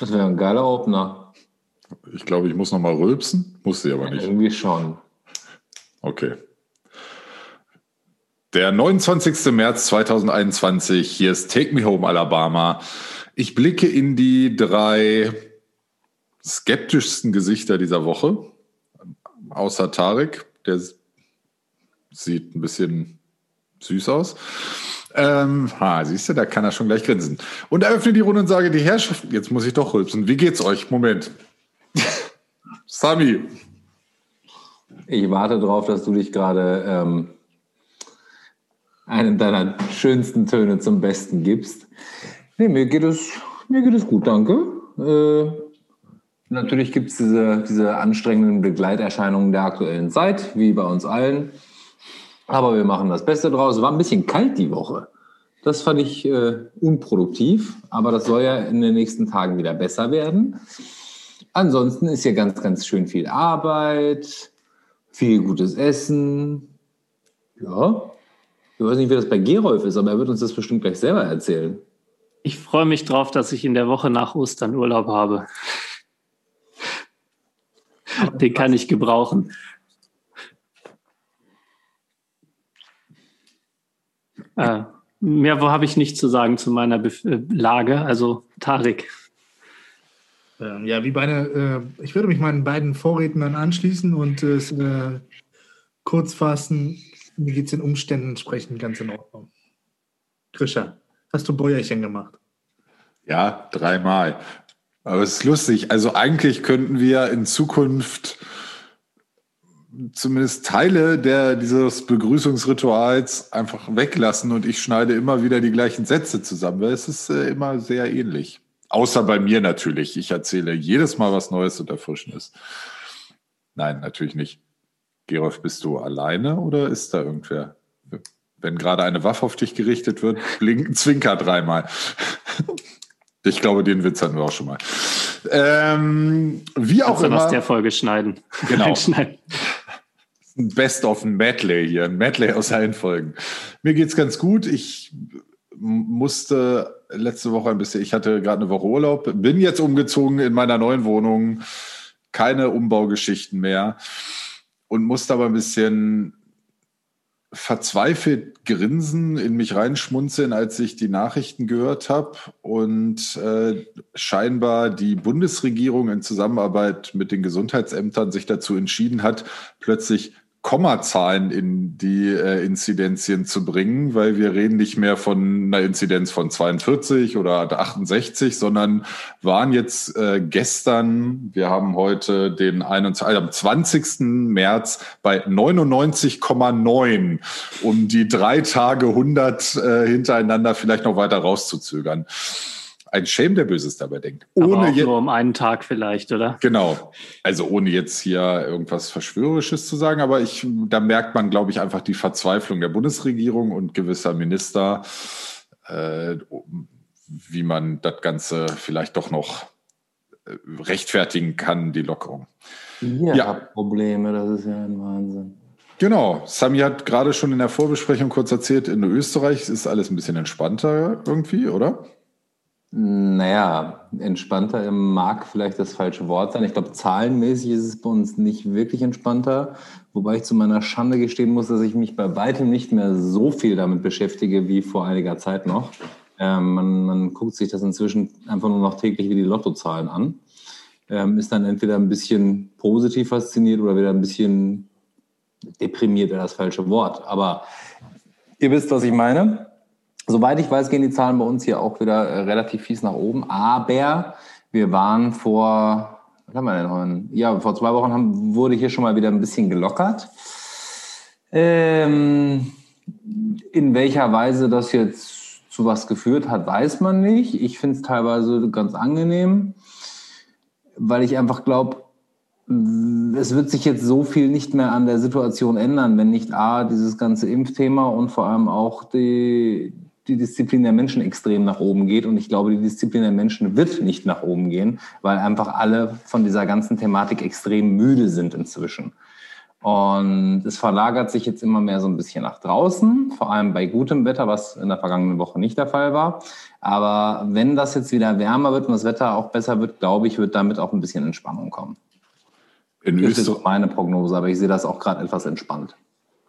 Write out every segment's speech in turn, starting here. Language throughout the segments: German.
Das wäre ein geiler Opener. Ich glaube, ich muss noch mal rülpsen. Musste ich aber nicht. Irgendwie schon. Okay. Der 29. März 2021. Hier ist Take Me Home Alabama. Ich blicke in die drei skeptischsten Gesichter dieser Woche. Außer Tarek, der sieht ein bisschen süß aus. Ähm, ha, siehst du, da kann er schon gleich grinsen. Und eröffne die Runde und sage, die Herrschaft, jetzt muss ich doch rülpsen. Wie geht's euch? Moment. Sami. Ich warte darauf, dass du dich gerade ähm, einen deiner schönsten Töne zum Besten gibst. Nee, mir geht es, mir geht es gut, danke. Äh, natürlich gibt es diese, diese anstrengenden Begleiterscheinungen der aktuellen Zeit, wie bei uns allen. Aber wir machen das Beste draus. War ein bisschen kalt die Woche. Das fand ich äh, unproduktiv, aber das soll ja in den nächsten Tagen wieder besser werden. Ansonsten ist hier ganz, ganz schön viel Arbeit, viel gutes Essen. Ja, ich weiß nicht, wie das bei Gerolf ist, aber er wird uns das bestimmt gleich selber erzählen. Ich freue mich drauf, dass ich in der Woche nach Ostern Urlaub habe. Den kann ich gebrauchen. Äh, mehr habe ich nicht zu sagen zu meiner Bef äh, Lage. Also Tarek. Ähm, ja, wie beide, äh, ich würde mich meinen beiden Vorrednern anschließen und es äh, kurz fassen. Mir geht es den Umständen entsprechend ganz in Ordnung. Krischer, hast du Bäuerchen gemacht? Ja, dreimal. Aber es ist lustig. Also eigentlich könnten wir in Zukunft zumindest Teile der, dieses Begrüßungsrituals einfach weglassen und ich schneide immer wieder die gleichen Sätze zusammen, weil es ist äh, immer sehr ähnlich. Außer bei mir natürlich. Ich erzähle jedes Mal was Neues und Erfrischendes. Nein, natürlich nicht. Gerolf, bist du alleine oder ist da irgendwer? Wenn gerade eine Waffe auf dich gerichtet wird, blinken Zwinker dreimal. Ich glaube, den Witz hatten wir auch schon mal. Ähm, wie auch immer. aus der Folge schneiden. Genau. Best of ein Medley hier, ein Medley aus allen Folgen. Mir geht's ganz gut. Ich musste letzte Woche ein bisschen, ich hatte gerade eine Woche Urlaub, bin jetzt umgezogen in meiner neuen Wohnung, keine Umbaugeschichten mehr und musste aber ein bisschen verzweifelt grinsen, in mich reinschmunzeln, als ich die Nachrichten gehört habe und äh, scheinbar die Bundesregierung in Zusammenarbeit mit den Gesundheitsämtern sich dazu entschieden hat, plötzlich Kommazahlen in die äh, Inzidenzien zu bringen, weil wir reden nicht mehr von einer Inzidenz von 42 oder 68, sondern waren jetzt äh, gestern, wir haben heute den 21, am 20. März bei 99,9, um die drei Tage 100 äh, hintereinander vielleicht noch weiter rauszuzögern ein Shame, der Böses dabei denkt. Ohne Aber auch nur um einen Tag vielleicht, oder? Genau. Also ohne jetzt hier irgendwas Verschwörerisches zu sagen, aber ich, da merkt man, glaube ich, einfach die Verzweiflung der Bundesregierung und gewisser Minister, äh, wie man das Ganze vielleicht doch noch äh, rechtfertigen kann, die Lockerung. Ihr ja. Probleme, das ist ja ein Wahnsinn. Genau, Sami hat gerade schon in der Vorbesprechung kurz erzählt, in Österreich ist alles ein bisschen entspannter irgendwie, oder? Naja, entspannter mag vielleicht das falsche Wort sein. Ich glaube, zahlenmäßig ist es bei uns nicht wirklich entspannter. Wobei ich zu meiner Schande gestehen muss, dass ich mich bei weitem nicht mehr so viel damit beschäftige wie vor einiger Zeit noch. Ähm, man, man, guckt sich das inzwischen einfach nur noch täglich wie die Lottozahlen an. Ähm, ist dann entweder ein bisschen positiv fasziniert oder wieder ein bisschen deprimiert, wäre das falsche Wort. Aber ihr wisst, was ich meine. Soweit ich weiß, gehen die Zahlen bei uns hier auch wieder äh, relativ fies nach oben. Aber wir waren vor, was haben wir denn heute? Ja, vor zwei Wochen haben, wurde hier schon mal wieder ein bisschen gelockert. Ähm, in welcher Weise das jetzt zu was geführt hat, weiß man nicht. Ich finde es teilweise ganz angenehm, weil ich einfach glaube, es wird sich jetzt so viel nicht mehr an der Situation ändern, wenn nicht A, dieses ganze Impfthema und vor allem auch die, die Disziplin der Menschen extrem nach oben geht. Und ich glaube, die Disziplin der Menschen wird nicht nach oben gehen, weil einfach alle von dieser ganzen Thematik extrem müde sind inzwischen. Und es verlagert sich jetzt immer mehr so ein bisschen nach draußen, vor allem bei gutem Wetter, was in der vergangenen Woche nicht der Fall war. Aber wenn das jetzt wieder wärmer wird und das Wetter auch besser wird, glaube ich, wird damit auch ein bisschen Entspannung kommen. In das Öster ist meine Prognose, aber ich sehe das auch gerade etwas entspannt.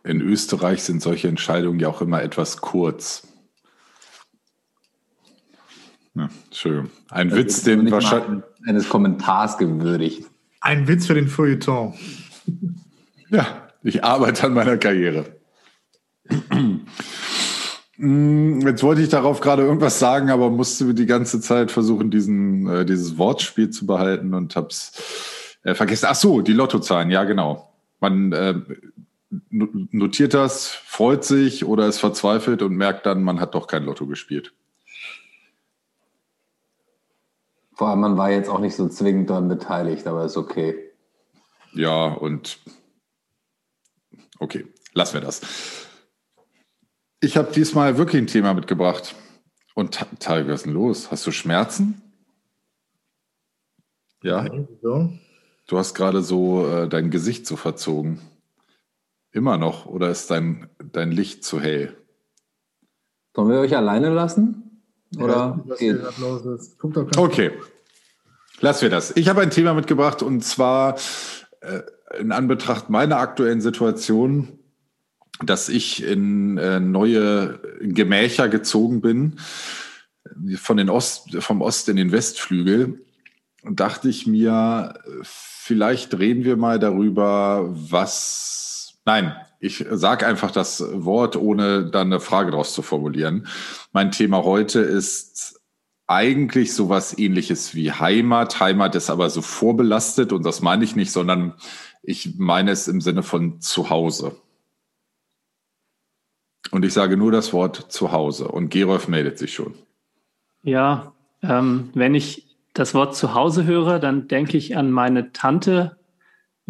In Österreich sind solche Entscheidungen ja auch immer etwas kurz. Ja, schön. Ein das Witz, den wahrscheinlich. Eines Kommentars gewürdigt. Ein Witz für den Feuilleton. Ja, ich arbeite an meiner Karriere. Hm, jetzt wollte ich darauf gerade irgendwas sagen, aber musste die ganze Zeit versuchen, diesen, äh, dieses Wortspiel zu behalten und hab's äh, vergessen. Ach so, die Lottozahlen, ja genau. Man äh, notiert das, freut sich oder ist verzweifelt und merkt dann, man hat doch kein Lotto gespielt. Vor allem, man war jetzt auch nicht so zwingend daran beteiligt, aber ist okay. Ja, und okay, lassen wir das. Ich habe diesmal wirklich ein Thema mitgebracht. Und Tarek, was ist denn los? Hast du Schmerzen? Ja. Du hast gerade so äh, dein Gesicht so verzogen. Immer noch? Oder ist dein, dein Licht zu hell? Sollen wir euch alleine lassen? Oder ja, okay. Lassen wir das. Ich habe ein Thema mitgebracht und zwar äh, in Anbetracht meiner aktuellen Situation dass ich in äh, neue Gemächer gezogen bin, von den Ost, vom Ost in den Westflügel, dachte ich mir, vielleicht reden wir mal darüber, was, nein, ich sage einfach das Wort, ohne dann eine Frage daraus zu formulieren. Mein Thema heute ist eigentlich sowas ähnliches wie Heimat. Heimat ist aber so vorbelastet und das meine ich nicht, sondern ich meine es im Sinne von Zuhause. Und ich sage nur das Wort zu Hause und Gerolf meldet sich schon. Ja, ähm, wenn ich das Wort zu Hause höre, dann denke ich an meine Tante,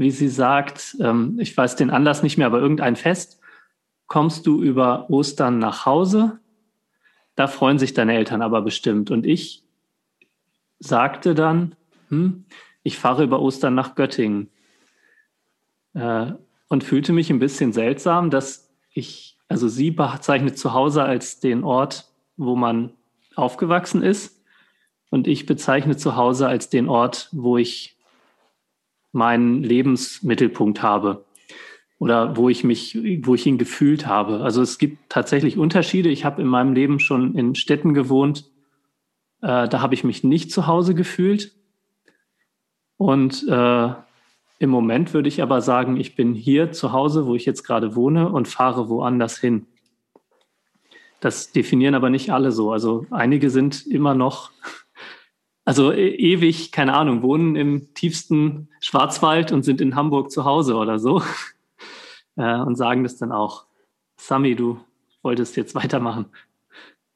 wie sie sagt, ähm, ich weiß den Anlass nicht mehr, aber irgendein Fest, kommst du über Ostern nach Hause? Da freuen sich deine Eltern aber bestimmt. Und ich sagte dann, hm, ich fahre über Ostern nach Göttingen. Äh, und fühlte mich ein bisschen seltsam, dass ich also sie bezeichnet zu Hause als den Ort, wo man aufgewachsen ist. Und ich bezeichne zu Hause als den Ort, wo ich meinen Lebensmittelpunkt habe oder wo ich mich, wo ich ihn gefühlt habe. Also es gibt tatsächlich Unterschiede. Ich habe in meinem Leben schon in Städten gewohnt, äh, da habe ich mich nicht zu Hause gefühlt. Und äh, im Moment würde ich aber sagen, ich bin hier zu Hause, wo ich jetzt gerade wohne und fahre woanders hin. Das definieren aber nicht alle so. Also einige sind immer noch, also e ewig, keine Ahnung, wohnen im tiefsten Schwarzwald und sind in Hamburg zu Hause oder so äh, und sagen das dann auch. Sami, du wolltest jetzt weitermachen.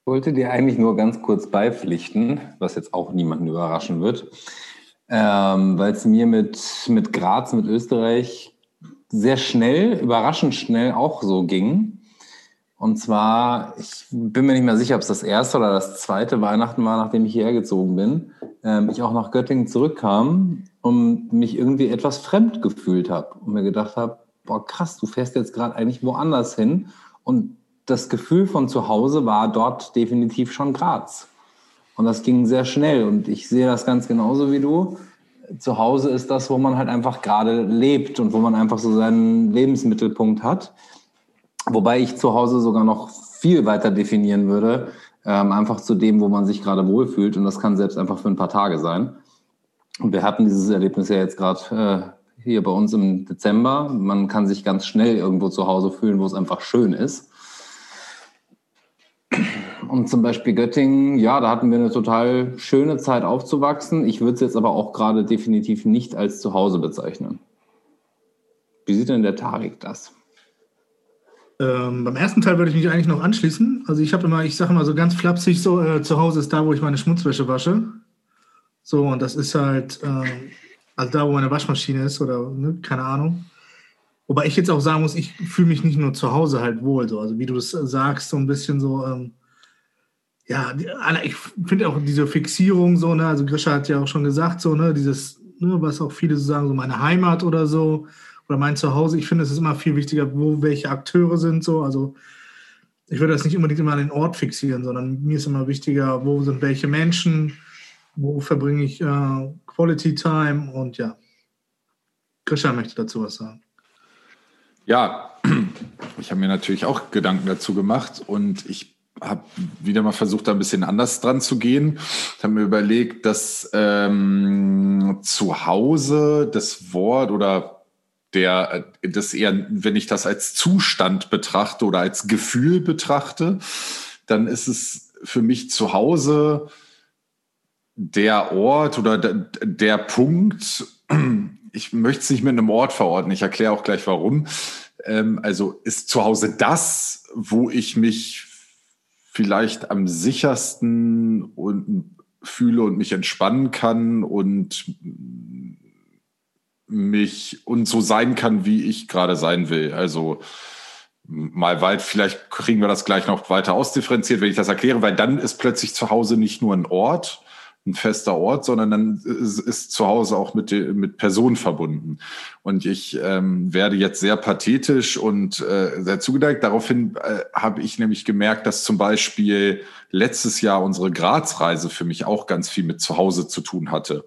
Ich wollte dir eigentlich nur ganz kurz beipflichten, was jetzt auch niemanden überraschen wird ähm, weil es mir mit, mit Graz, mit Österreich sehr schnell, überraschend schnell auch so ging. Und zwar, ich bin mir nicht mehr sicher, ob es das erste oder das zweite Weihnachten war, nachdem ich hierher gezogen bin, ähm, ich auch nach Göttingen zurückkam und mich irgendwie etwas fremd gefühlt habe und mir gedacht habe, boah krass, du fährst jetzt gerade eigentlich woanders hin. Und das Gefühl von zu Hause war dort definitiv schon Graz. Und das ging sehr schnell. Und ich sehe das ganz genauso wie du. Zu Hause ist das, wo man halt einfach gerade lebt und wo man einfach so seinen Lebensmittelpunkt hat. Wobei ich zu Hause sogar noch viel weiter definieren würde. Ähm, einfach zu dem, wo man sich gerade wohlfühlt. Und das kann selbst einfach für ein paar Tage sein. Und wir hatten dieses Erlebnis ja jetzt gerade äh, hier bei uns im Dezember. Man kann sich ganz schnell irgendwo zu Hause fühlen, wo es einfach schön ist. Und zum Beispiel Göttingen, ja, da hatten wir eine total schöne Zeit aufzuwachsen. Ich würde es jetzt aber auch gerade definitiv nicht als Zuhause bezeichnen. Wie sieht denn der Tarek das? Ähm, beim ersten Teil würde ich mich eigentlich noch anschließen. Also ich habe immer, ich sage immer so ganz flapsig, so äh, zu Hause ist da, wo ich meine Schmutzwäsche wasche. So, und das ist halt, äh, also da, wo meine Waschmaschine ist oder ne, keine Ahnung. Wobei ich jetzt auch sagen muss, ich fühle mich nicht nur zu Hause halt wohl, so. Also wie du das sagst, so ein bisschen so, ähm, ja, ich finde auch diese Fixierung so, ne, also Grisha hat ja auch schon gesagt, so, ne, dieses, ne, was auch viele so sagen, so meine Heimat oder so. Oder mein Zuhause. Ich finde, es ist immer viel wichtiger, wo welche Akteure sind so. Also ich würde das nicht unbedingt immer an den Ort fixieren, sondern mir ist immer wichtiger, wo sind welche Menschen, wo verbringe ich äh, Quality Time und ja. Christian möchte dazu was sagen. Ja, ich habe mir natürlich auch Gedanken dazu gemacht und ich habe wieder mal versucht, da ein bisschen anders dran zu gehen. Ich habe mir überlegt, dass ähm, zu Hause das Wort oder der, das eher, wenn ich das als Zustand betrachte oder als Gefühl betrachte, dann ist es für mich zu Hause der Ort oder der, der Punkt, ich möchte es nicht mit einem Ort verorten, ich erkläre auch gleich warum. Ähm, also ist zu Hause das, wo ich mich vielleicht am sichersten und fühle und mich entspannen kann und mich und so sein kann, wie ich gerade sein will. Also mal weit, vielleicht kriegen wir das gleich noch weiter ausdifferenziert, wenn ich das erkläre, weil dann ist plötzlich zu Hause nicht nur ein Ort, ein fester Ort, sondern dann ist, ist zu Hause auch mit, mit Personen verbunden. Und ich ähm, werde jetzt sehr pathetisch und äh, sehr zugeneigt. Daraufhin äh, habe ich nämlich gemerkt, dass zum Beispiel letztes Jahr unsere Grazreise für mich auch ganz viel mit zu Hause zu tun hatte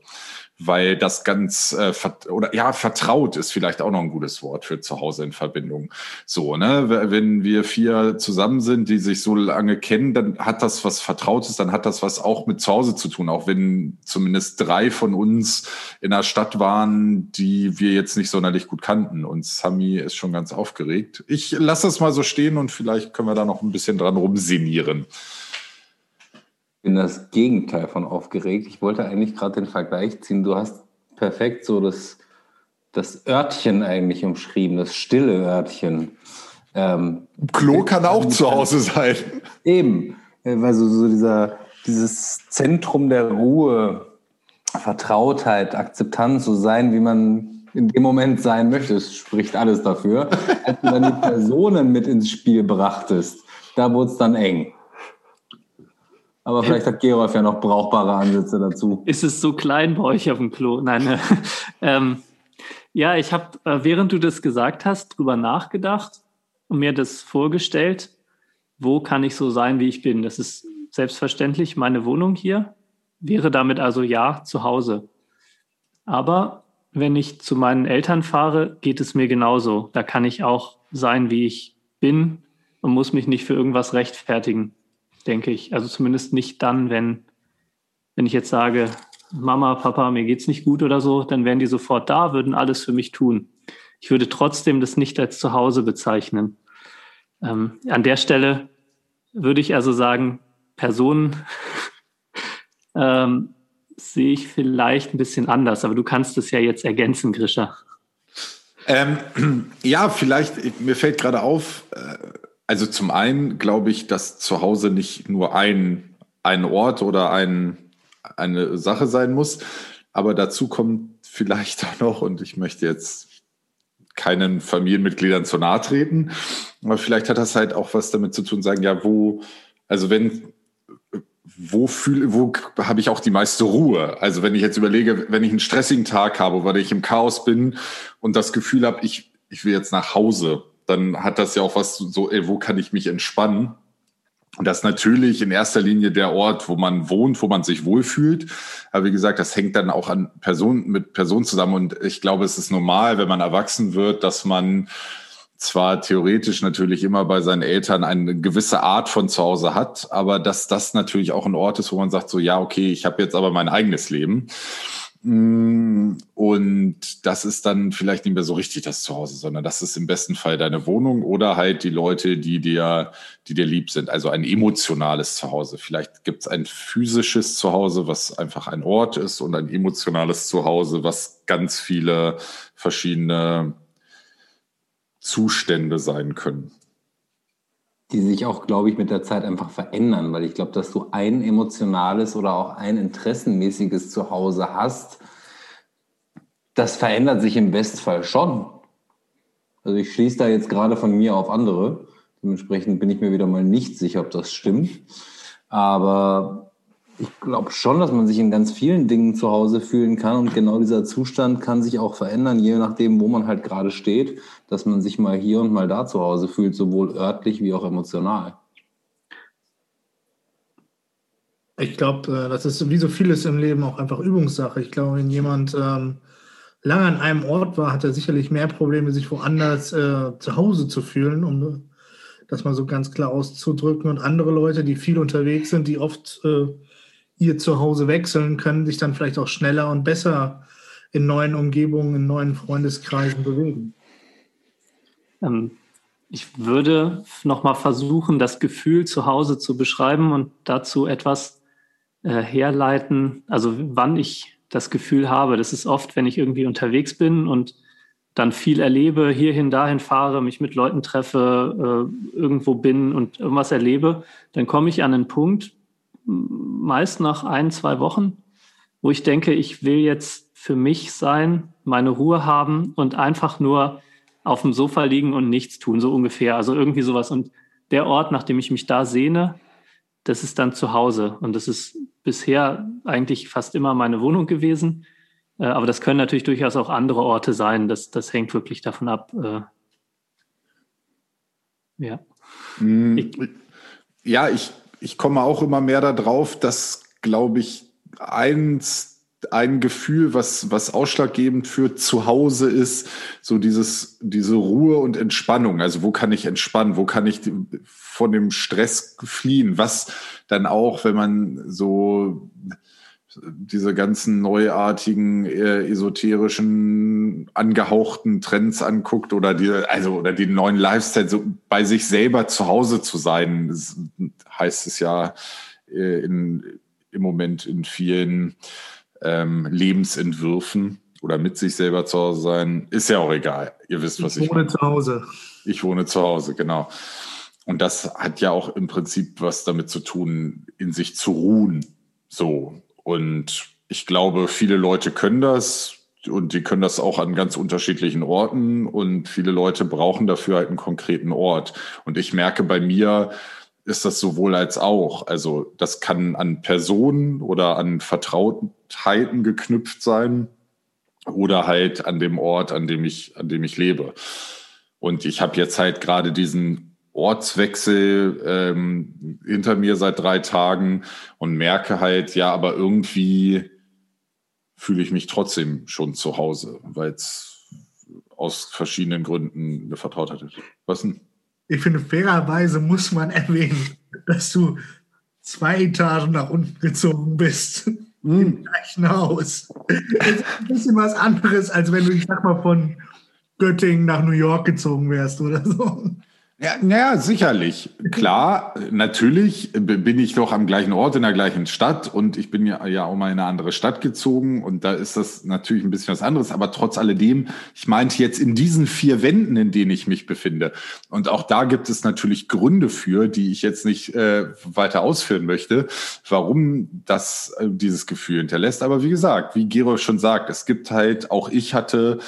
weil das ganz äh, oder ja vertraut ist vielleicht auch noch ein gutes Wort für zu Hause in Verbindung. So ne, wenn wir vier zusammen sind, die sich so lange kennen, dann hat das was Vertrautes, dann hat das was auch mit zu Hause zu tun, auch wenn zumindest drei von uns in einer Stadt waren, die wir jetzt nicht sonderlich gut kannten. Und Sami ist schon ganz aufgeregt. Ich lasse das mal so stehen und vielleicht können wir da noch ein bisschen dran rumsinieren bin das Gegenteil von aufgeregt. Ich wollte eigentlich gerade den Vergleich ziehen. Du hast perfekt so das, das Örtchen eigentlich umschrieben, das stille Örtchen. Ähm, Klo kann auch zu Hause sein. Eben, also so dieser, dieses Zentrum der Ruhe, Vertrautheit, Akzeptanz, so sein, wie man in dem Moment sein möchte. Es spricht alles dafür. Als du dann die Personen mit ins Spiel brachtest, da wurde es dann eng. Aber vielleicht hat Gerolf ja noch brauchbare Ansätze dazu. Ist es so klein bei euch auf dem Klo? Nein. Äh, ähm, ja, ich habe, äh, während du das gesagt hast, drüber nachgedacht und mir das vorgestellt, wo kann ich so sein, wie ich bin. Das ist selbstverständlich meine Wohnung hier. Wäre damit also ja zu Hause. Aber wenn ich zu meinen Eltern fahre, geht es mir genauso. Da kann ich auch sein, wie ich bin und muss mich nicht für irgendwas rechtfertigen denke ich. Also zumindest nicht dann, wenn, wenn ich jetzt sage, Mama, Papa, mir geht's nicht gut oder so, dann wären die sofort da, würden alles für mich tun. Ich würde trotzdem das nicht als Zuhause bezeichnen. Ähm, an der Stelle würde ich also sagen, Personen ähm, sehe ich vielleicht ein bisschen anders, aber du kannst es ja jetzt ergänzen, Grisha. Ähm, ja, vielleicht, mir fällt gerade auf, äh, also zum einen glaube ich, dass zu Hause nicht nur ein, ein Ort oder ein, eine Sache sein muss, aber dazu kommt vielleicht auch noch, und ich möchte jetzt keinen Familienmitgliedern zu nahe treten, aber vielleicht hat das halt auch was damit zu tun, sagen, ja, wo, also wenn, wo fühle, wo habe ich auch die meiste Ruhe? Also wenn ich jetzt überlege, wenn ich einen stressigen Tag habe, weil ich im Chaos bin und das Gefühl habe, ich, ich will jetzt nach Hause, dann hat das ja auch was so, ey, wo kann ich mich entspannen? Und das ist natürlich in erster Linie der Ort, wo man wohnt, wo man sich wohlfühlt. Aber wie gesagt, das hängt dann auch an Personen, mit Personen zusammen. Und ich glaube, es ist normal, wenn man erwachsen wird, dass man zwar theoretisch natürlich immer bei seinen Eltern eine gewisse Art von Zuhause hat, aber dass das natürlich auch ein Ort ist, wo man sagt, so ja, okay, ich habe jetzt aber mein eigenes Leben. Mm, und das ist dann vielleicht nicht mehr so richtig das Zuhause, sondern das ist im besten Fall deine Wohnung oder halt die Leute, die dir, die dir lieb sind. Also ein emotionales Zuhause. Vielleicht gibt es ein physisches Zuhause, was einfach ein Ort ist und ein emotionales Zuhause, was ganz viele verschiedene Zustände sein können die sich auch, glaube ich, mit der Zeit einfach verändern, weil ich glaube, dass du ein emotionales oder auch ein interessenmäßiges Zuhause hast, das verändert sich im Bestfall schon. Also ich schließe da jetzt gerade von mir auf andere. Dementsprechend bin ich mir wieder mal nicht sicher, ob das stimmt. Aber Ich glaube schon, dass man sich in ganz vielen Dingen zu Hause fühlen kann und genau dieser Zustand kann sich auch verändern, je nachdem, wo man halt gerade steht, dass man sich mal hier und mal da zu Hause fühlt, sowohl örtlich wie auch emotional. Ich glaube, äh, das ist wie so vieles im Leben auch einfach Übungssache. Ich glaube, wenn jemand ähm, lange an einem Ort war, hat er sicherlich mehr Probleme, sich woanders äh, zu Hause zu fühlen, um das mal so ganz klar auszudrücken. Und andere Leute, die viel unterwegs sind, die oft äh, ihr Zuhause wechseln, können sich dann vielleicht auch schneller und besser in neuen Umgebungen, in neuen Freundeskreisen bewegen. Ähm, ich würde nochmal versuchen, das Gefühl zu Hause zu beschreiben und dazu etwas äh, herleiten, also wann ich das Gefühl habe. Das ist oft, wenn ich irgendwie unterwegs bin und dann viel erlebe, hierhin, dahin fahre, mich mit Leuten treffe, äh, irgendwo bin und irgendwas erlebe, dann komme ich an einen Punkt, meist nach ein, zwei Wochen, wo ich denke, ich will jetzt für mich sein, meine Ruhe haben und einfach nur auf dem Sofa liegen und nichts tun, so ungefähr. Also irgendwie sowas. Und der Ort, nach dem ich mich da sehne, das ist dann zu Hause. Und das ist bisher eigentlich fast immer meine Wohnung gewesen. Äh, aber das können natürlich durchaus auch andere Orte sein. Das, das hängt wirklich davon ab. Äh, ja. Mm, ich, ja, ich, ich komme auch immer mehr darauf, dass, glaube ich, eins ein Gefühl, was, was ausschlaggebend für zu Hause ist, so dieses, diese Ruhe und Entspannung. Also wo kann ich entspannen? Wo kann ich von dem Stress fliehen? Was dann auch, wenn man so diese ganzen neuartigen, äh, esoterischen, angehauchten Trends anguckt oder die, also, oder die neuen Lifestyle, so bei sich selber zu Hause zu sein, heißt es ja äh, in, im Moment in vielen ähm, Lebensentwürfen oder mit sich selber zu Hause sein, ist ja auch egal. Ihr wisst, was ich, ich wohne meine. zu Hause. Ich wohne zu Hause, genau. Und das hat ja auch im Prinzip was damit zu tun, in sich zu ruhen. So. Und ich glaube, viele Leute können das und die können das auch an ganz unterschiedlichen Orten und viele Leute brauchen dafür halt einen konkreten Ort. Und ich merke bei mir, ist das sowohl als auch. Also das kann an Personen oder an Vertrautheiten geknüpft sein oder halt an dem Ort, an dem ich, an dem ich lebe. Und ich habe jetzt halt gerade diesen Ortswechsel ähm, hinter mir seit drei Tagen und merke halt, ja, aber irgendwie fühle ich mich trotzdem schon zu Hause, weil es aus verschiedenen Gründen eine Vertrautheit ist. Was denn? Ich finde, fairerweise muss man erwähnen, dass du zwei Etagen nach unten gezogen bist. Mm. Im gleichen Haus. Das ist ein bisschen was anderes, als wenn du, ich sag mal, von Göttingen nach New York gezogen wärst oder so. Ja, naja, sicherlich. Klar, natürlich bin ich doch am gleichen Ort in der gleichen Stadt und ich bin ja, ja auch mal in eine andere Stadt gezogen und da ist das natürlich ein bisschen was anderes. Aber trotz alledem, ich meinte jetzt in diesen vier Wänden, in denen ich mich befinde. Und auch da gibt es natürlich Gründe für, die ich jetzt nicht äh, weiter ausführen möchte, warum das äh, dieses Gefühl hinterlässt. Aber wie gesagt, wie Gero schon sagt, es gibt halt, auch ich hatte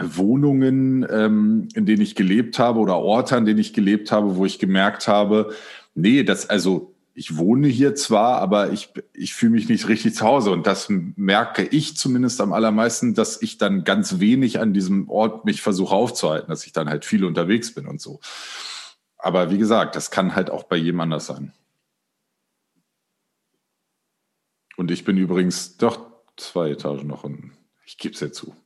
Wohnungen, ähm, in denen ich gelebt habe oder Orte, an denen ich gelebt habe, wo ich gemerkt habe, nee, das, also ich wohne hier zwar, aber ich, ich fühle mich nicht richtig zu Hause. Und das merke ich zumindest am allermeisten, dass ich dann ganz wenig an diesem Ort mich versuche aufzuhalten, dass ich dann halt viel unterwegs bin und so. Aber wie gesagt, das kann halt auch bei jedem anders sein. Und ich bin übrigens doch zwei Etagen noch unten. Ich gebe es ja zu.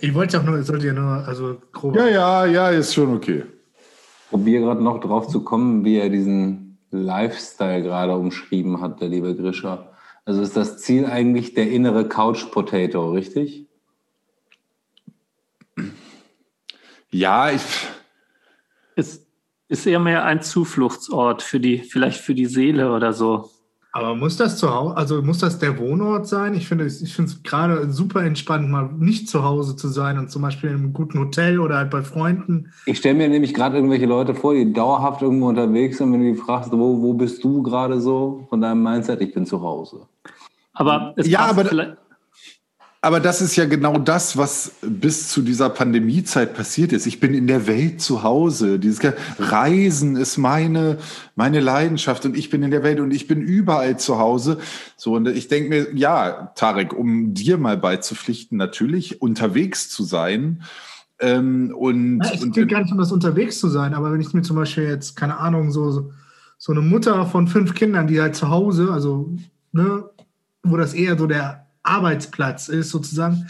Ich wollte auch nur, es sollte ja nur, also grob. Ja, ja, ja, ist schon okay. Ich probiere gerade noch drauf zu kommen, wie er diesen Lifestyle gerade umschrieben hat, der liebe Grischer. Also ist das Ziel eigentlich der innere Couch Potato, richtig? Ja, ich. Es ist eher mehr ein Zufluchtsort für die, vielleicht für die Seele oder so. Aber muss das zu Hause, also muss das der Wohnort sein? Ich finde ich finde es gerade super entspannt, mal nicht zu Hause zu sein und zum Beispiel in einem guten Hotel oder halt bei Freunden. Ich stelle mir nämlich gerade irgendwelche Leute vor, die dauerhaft irgendwo unterwegs sind, wenn du die fragst, wo, wo bist du gerade so von deinem Mindset? Ich bin zu Hause. Aber es ja, aber vielleicht aber das ist ja genau das, was bis zu dieser Pandemiezeit passiert ist. Ich bin in der Welt zu Hause. Dieses Reisen ist meine, meine Leidenschaft und ich bin in der Welt und ich bin überall zu Hause. So, und ich denke mir, ja, Tarek, um dir mal beizupflichten, natürlich unterwegs zu sein. Ähm, und, ja, es geht gar nicht um das unterwegs zu sein, aber wenn ich mir zum Beispiel jetzt, keine Ahnung, so, so eine Mutter von fünf Kindern, die halt zu Hause, also, ne, wo das eher so der Arbeitsplatz ist, sozusagen,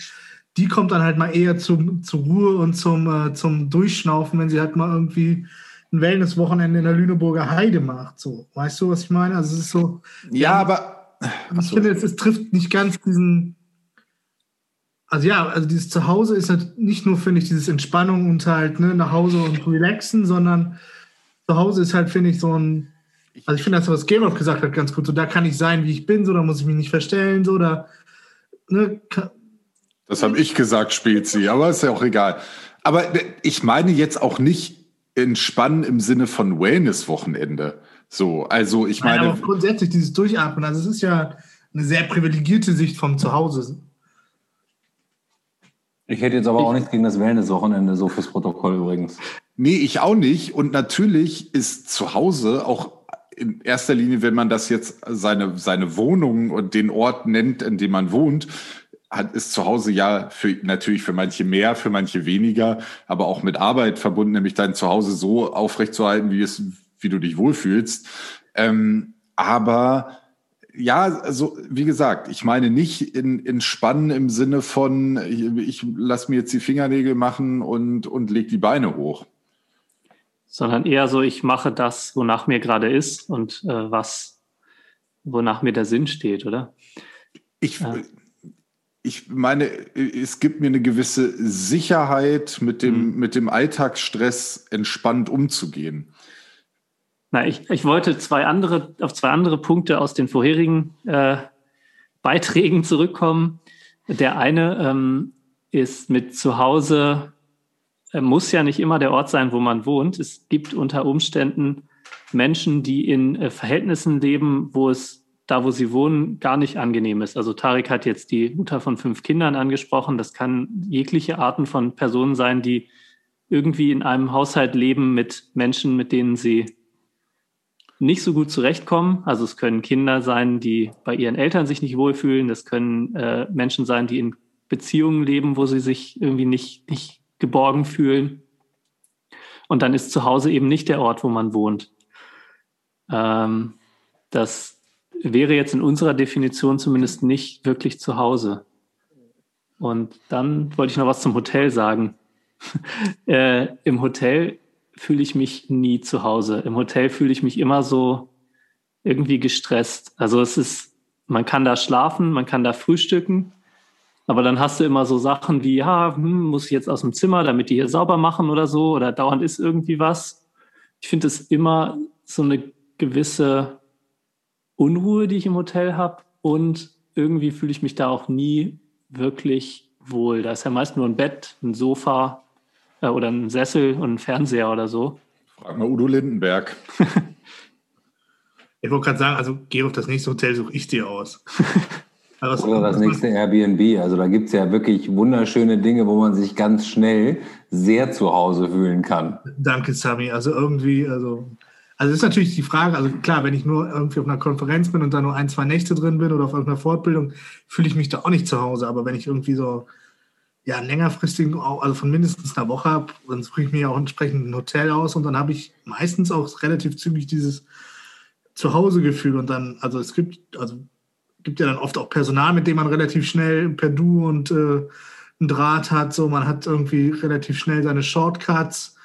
die kommt dann halt mal eher zum, zur Ruhe und zum, äh, zum Durchschnaufen, wenn sie halt mal irgendwie ein Wellness-Wochenende in der Lüneburger Heide macht. So, weißt du, was ich meine? Also es ist so. Ja, ja aber. Ich finde, es, es, trifft nicht ganz diesen. Also ja, also dieses Zuhause ist halt nicht nur, finde ich, dieses Entspannung und halt ne, nach Hause und relaxen, sondern zu Hause ist halt, finde ich, so ein. Also ich finde das, was Gerolf gesagt hat, ganz gut. So, da kann ich sein, wie ich bin, so, da muss ich mich nicht verstellen, so, da ne, das habe ich gesagt, spielt sie, aber ist ja auch egal. Aber ich meine jetzt auch nicht entspannen im Sinne von Wellness-Wochenende. So, also ich meine. Nein, aber grundsätzlich dieses Durchatmen, also es ist ja eine sehr privilegierte Sicht vom Zuhause. Ich hätte jetzt aber auch nichts gegen das Wellness-Wochenende, so fürs Protokoll übrigens. Nee, ich auch nicht. Und natürlich ist zu Hause auch in erster Linie, wenn man das jetzt seine, seine Wohnung und den Ort nennt, in dem man wohnt, hat, ist zu Hause ja für, natürlich für manche mehr, für manche weniger, aber auch mit Arbeit verbunden, nämlich dein Zuhause so aufrechtzuerhalten, wie es, wie du dich wohlfühlst. Ähm, aber ja, also wie gesagt, ich meine nicht in, entspannen im Sinne von, ich, ich lass mir jetzt die Fingernägel machen und, und leg die Beine hoch sondern eher so, ich mache das, wonach mir gerade ist und äh, was, wonach mir der Sinn steht, oder? Ich, ja. ich meine, es gibt mir eine gewisse Sicherheit, mit dem, mhm. mit dem Alltagsstress entspannt umzugehen. Na, ich, ich wollte zwei andere, auf zwei andere Punkte aus den vorherigen äh, Beiträgen zurückkommen. Der eine ähm, ist mit zu Hause muss ja nicht immer der Ort sein, wo man wohnt. Es gibt unter Umständen Menschen, die in äh, Verhältnissen leben, wo es da, wo sie wohnen, gar nicht angenehm ist. Also Tarek hat jetzt die Mutter von fünf Kindern angesprochen. Das kann jegliche Arten von Personen sein, die irgendwie in einem Haushalt leben mit Menschen, mit denen sie nicht so gut zurechtkommen. Also es können Kinder sein, die bei ihren Eltern sich nicht wohlfühlen. Das können äh, Menschen sein, die in Beziehungen leben, wo sie sich irgendwie nicht, nicht geborgen fühlen. Und dann ist zu Hause eben nicht der Ort, wo man wohnt. Ähm, das wäre jetzt in unserer Definition zumindest nicht wirklich zu Hause. Und dann wollte ich noch was zum Hotel sagen. äh, Im Hotel fühle ich mich nie zu Hause. Im Hotel fühle ich mich immer so irgendwie gestresst. Also es ist, man kann da schlafen, man kann da frühstücken, aber dann hast du immer so Sachen wie, ja, hm, muss ich jetzt aus dem Zimmer, damit die hier sauber machen oder so, oder dauernd ist irgendwie was. Ich finde es immer so eine gewisse Unruhe, die ich im Hotel habe. Und irgendwie fühle ich mich da auch nie wirklich wohl. Da ist ja meist nur ein Bett, ein Sofa äh, oder ein Sessel und ein Fernseher oder so. Frag mal Udo Lindenberg. ich wollte gerade sagen, also geh auf das nächste Hotel, suche ich dir aus. Also Oder das nächste Airbnb. Also da gibt es ja wirklich wunderschöne Dinge, wo man sich ganz schnell sehr zu Hause fühlen kann. Danke, Sami. Also irgendwie, also, also ist natürlich die Frage, also klar, wenn ich nur irgendwie auf einer Konferenz bin und da nur ein, zwei Nächte drin bin oder auf irgendeiner Fortbildung, fühle ich mich da auch nicht zu Hause. Aber wenn ich irgendwie so ja, einen längerfristigen, also von mindestens einer Woche habe, dann suche ich mir auch entsprechend ein Hotel aus und dann habe ich meistens auch relativ zügig dieses Zuhausegefühl und dann, also es gibt, also gibt ja dann oft auch Personal, mit dem man relativ schnell per Du und äh, einen Draht hat. So, man hat irgendwie relativ schnell seine Shortcuts.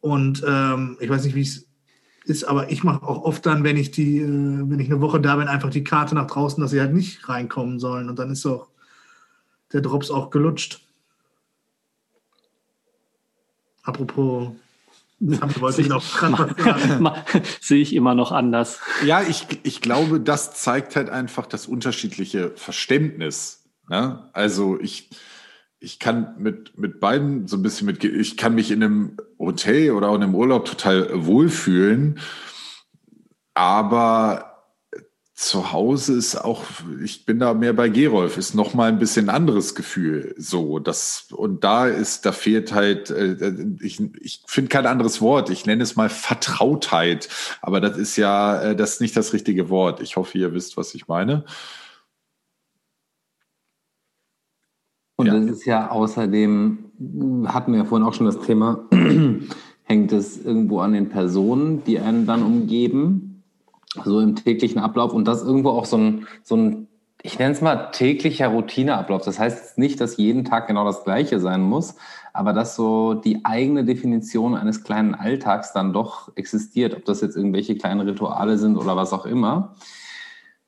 Und ähm, ich weiß nicht, wie es ist, aber ich mache auch oft dann, wenn ich die, äh, wenn ich eine Woche da bin, einfach die Karte nach draußen, dass sie halt nicht reinkommen sollen. Und dann ist auch der Drops auch gelutscht. Apropos Sehe ich immer noch anders. Ja, ich, ich glaube, das zeigt halt einfach das unterschiedliche Verständnis. Ne? Also ich, ich kann mit, mit beiden so ein bisschen mit, ich kann mich in einem Hotel oder auch in einem Urlaub total wohlfühlen, aber zu Hause ist auch, ich bin da mehr bei Gerolf, ist noch mal ein bisschen anderes Gefühl. So, das, und da ist, da fehlt halt, äh, ich, ich finde kein anderes Wort. Ich nenne es mal Vertrautheit. Aber das ist ja, äh, das ist nicht das richtige Wort. Ich hoffe, ihr wisst, was ich meine. Und ja. das ist ja außerdem, hatten wir ja vorhin auch schon das Thema, hängt es irgendwo an den Personen, die einen dann umgeben so im täglichen Ablauf und das irgendwo auch so ein, so ein ich nenne es mal täglicher Routineablauf. Das heißt nicht, dass jeden Tag genau das Gleiche sein muss, aber dass so die eigene Definition eines kleinen Alltags dann doch existiert, ob das jetzt irgendwelche kleinen Rituale sind oder was auch immer.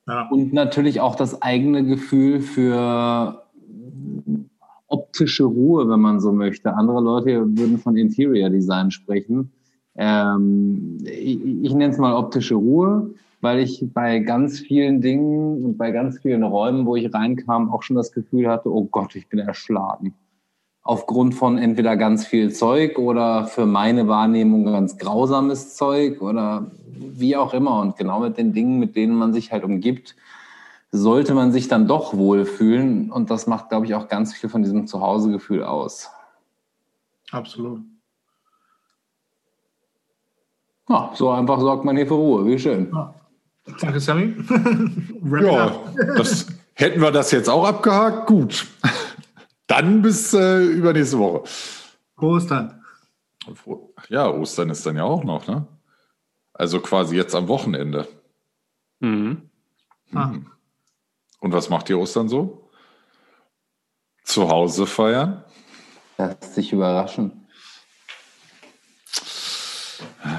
Ja. Und natürlich auch das eigene Gefühl für optische Ruhe, wenn man so möchte. Andere Leute würden von Interior Design sprechen ähm, ich, ich nenne es mal optische Ruhe, weil ich bei ganz vielen Dingen und bei ganz vielen Räumen, wo ich reinkam, auch schon das Gefühl hatte, oh Gott, ich bin erschlagen. Aufgrund von entweder ganz viel Zeug oder für meine Wahrnehmung ganz grausames Zeug oder wie auch immer. Und genau mit den Dingen, mit denen man sich halt umgibt, sollte man sich dann doch wohlfühlen. Und das macht, glaube ich, auch ganz viel von diesem Zuhausegefühl aus. Absolut. Ja, so einfach sorgt man hier für Ruhe. Wie schön. Ja. Danke, Sammy. ja, das, hätten wir das jetzt auch abgehakt? Gut. Dann bis äh, übernächste Woche. Ostern. Ja, Ostern ist dann ja auch noch, ne? Also quasi jetzt am Wochenende. Mhm. Mhm. Und was macht ihr Ostern so? Zu Hause feiern? Lass dich überraschen.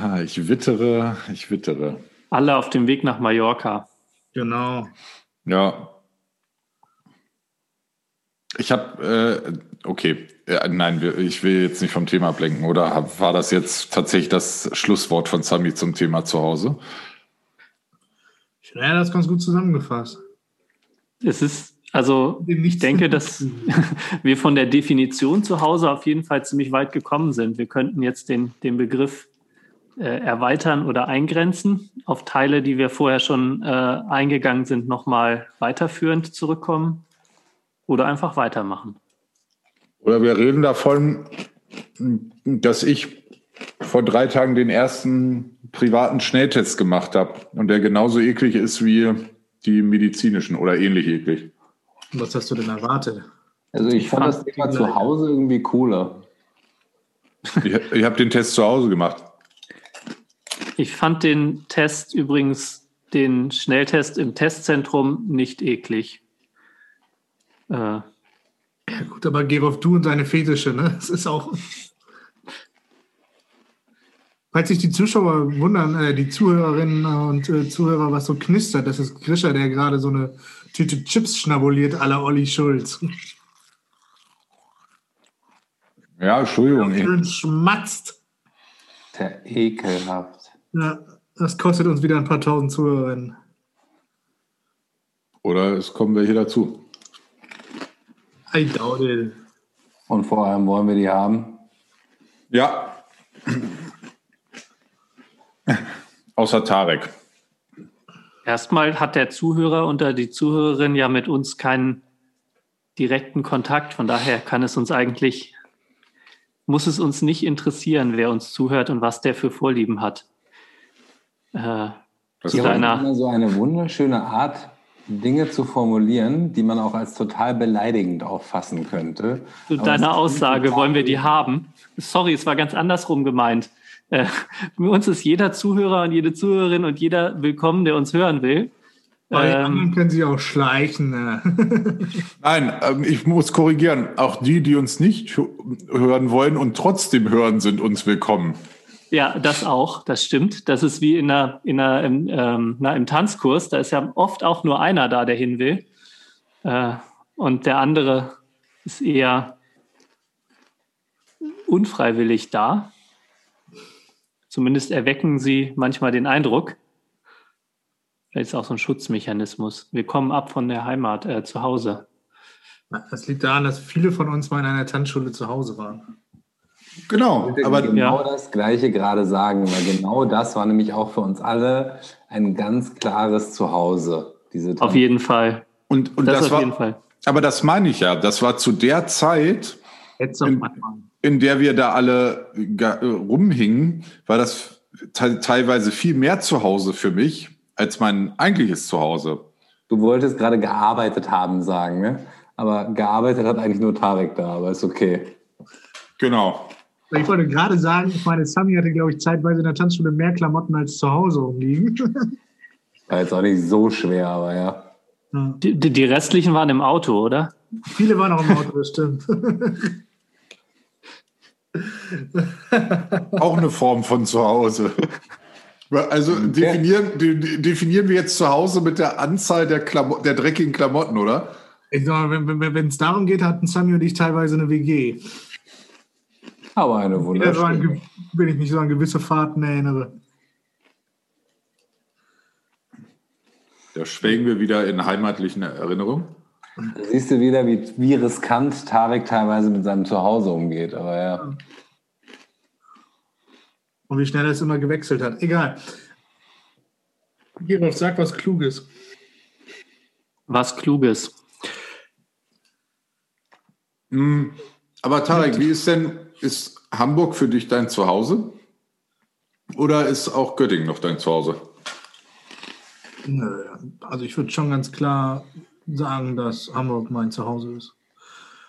Ah, ich wittere, ich wittere. Alle auf dem Weg nach Mallorca. Genau. Ja. Ich habe, äh, okay, äh, nein, ich will jetzt nicht vom Thema ablenken. Oder war das jetzt tatsächlich das Schlusswort von Sami zum Thema zu Hause? Ja, das ist ganz gut zusammengefasst. Es ist, also ich denke, dass wir von der Definition zu Hause auf jeden Fall ziemlich weit gekommen sind. Wir könnten jetzt den, den Begriff erweitern oder eingrenzen, auf Teile, die wir vorher schon äh, eingegangen sind, nochmal weiterführend zurückkommen oder einfach weitermachen. Oder wir reden davon, dass ich vor drei Tagen den ersten privaten Schnelltest gemacht habe und der genauso eklig ist wie die medizinischen oder ähnlich eklig. Was hast du denn erwartet? Also ich fand das Thema zu Hause irgendwie cooler. Ich, ich habe den Test zu Hause gemacht. Ich fand den Test übrigens, den Schnelltest im Testzentrum nicht eklig. Äh, ja gut, aber Gerolf, du und deine Fetische, ne? Das ist auch. Falls sich die Zuschauer wundern, äh, die Zuhörerinnen und äh, Zuhörer, was so knistert, das ist Grischer, der gerade so eine Tüte Chips schnabuliert à la Olli Schulz. Ja, Entschuldigung. Schön schmatzt. Der ekelhaft. Ja, das kostet uns wieder ein paar tausend Zuhörerinnen. Oder es kommen welche dazu. I doubt it. Und vor allem wollen wir die haben? Ja. Außer Tarek. Erstmal hat der Zuhörer und die Zuhörerin ja mit uns keinen direkten Kontakt. Von daher kann es uns eigentlich, muss es uns nicht interessieren, wer uns zuhört und was der für Vorlieben hat. Äh, das ist immer so eine wunderschöne Art, Dinge zu formulieren, die man auch als total beleidigend auffassen könnte. Zu deiner Aussage wollen wir die haben. Sorry, es war ganz andersrum gemeint. Äh, für uns ist jeder Zuhörer und jede Zuhörerin und jeder willkommen, der uns hören will. Bei ähm, anderen können sie auch schleichen. Ne? Nein, ähm, ich muss korrigieren. Auch die, die uns nicht hören wollen und trotzdem hören, sind uns willkommen. Ja, das auch, das stimmt. Das ist wie in einer, in einer, im, ähm, na, im Tanzkurs. Da ist ja oft auch nur einer da, der hin will. Äh, und der andere ist eher unfreiwillig da. Zumindest erwecken sie manchmal den Eindruck. Vielleicht ist auch so ein Schutzmechanismus. Wir kommen ab von der Heimat äh, zu Hause. Das liegt daran, dass viele von uns mal in einer Tanzschule zu Hause waren. Genau, aber genau ja. das Gleiche gerade sagen, weil genau das war nämlich auch für uns alle ein ganz klares Zuhause. Diese auf jeden Fall. Und, und das, das auf war, jeden Fall. Aber das meine ich ja. Das war zu der Zeit, in, in, der wir da alle rumhingen, war das teilweise viel mehr Zuhause für mich als mein eigentliches Zuhause. Du wolltest gerade gearbeitet haben sagen, ne? Aber gearbeitet hat eigentlich nur Tarek da, aber ist okay. Genau. Ich wollte gerade sagen, ich meine, Sami hatte, glaube ich, zeitweise in der Tanzschule mehr Klamotten als zu Hause umliegen. War jetzt auch nicht so schwer, aber ja. Die, die restlichen waren im Auto, oder? Viele waren auch im Auto, das stimmt. auch eine Form von zu Hause. Also definieren, definieren wir jetzt zu Hause mit der Anzahl der, Klamo der dreckigen Klamotten, oder? Ich sag mal, wenn es darum geht, hatten Sami und ich teilweise eine WG. Aber eine wunderschöne. wenn ich mich so an gewisse Fahrten erinnere. Da schwelgen wir wieder in heimatlichen Erinnerungen. Da siehst du wieder, wie, wie riskant Tarek teilweise mit seinem Zuhause umgeht. Aber ja. Und wie schnell er es immer gewechselt hat. Egal. Gerolf, sag was Kluges. Was Kluges. Hm, aber Tarek, wie ist denn, ist Hamburg für dich dein Zuhause? Oder ist auch Göttingen noch dein Zuhause? Nö, also ich würde schon ganz klar sagen, dass Hamburg mein Zuhause ist.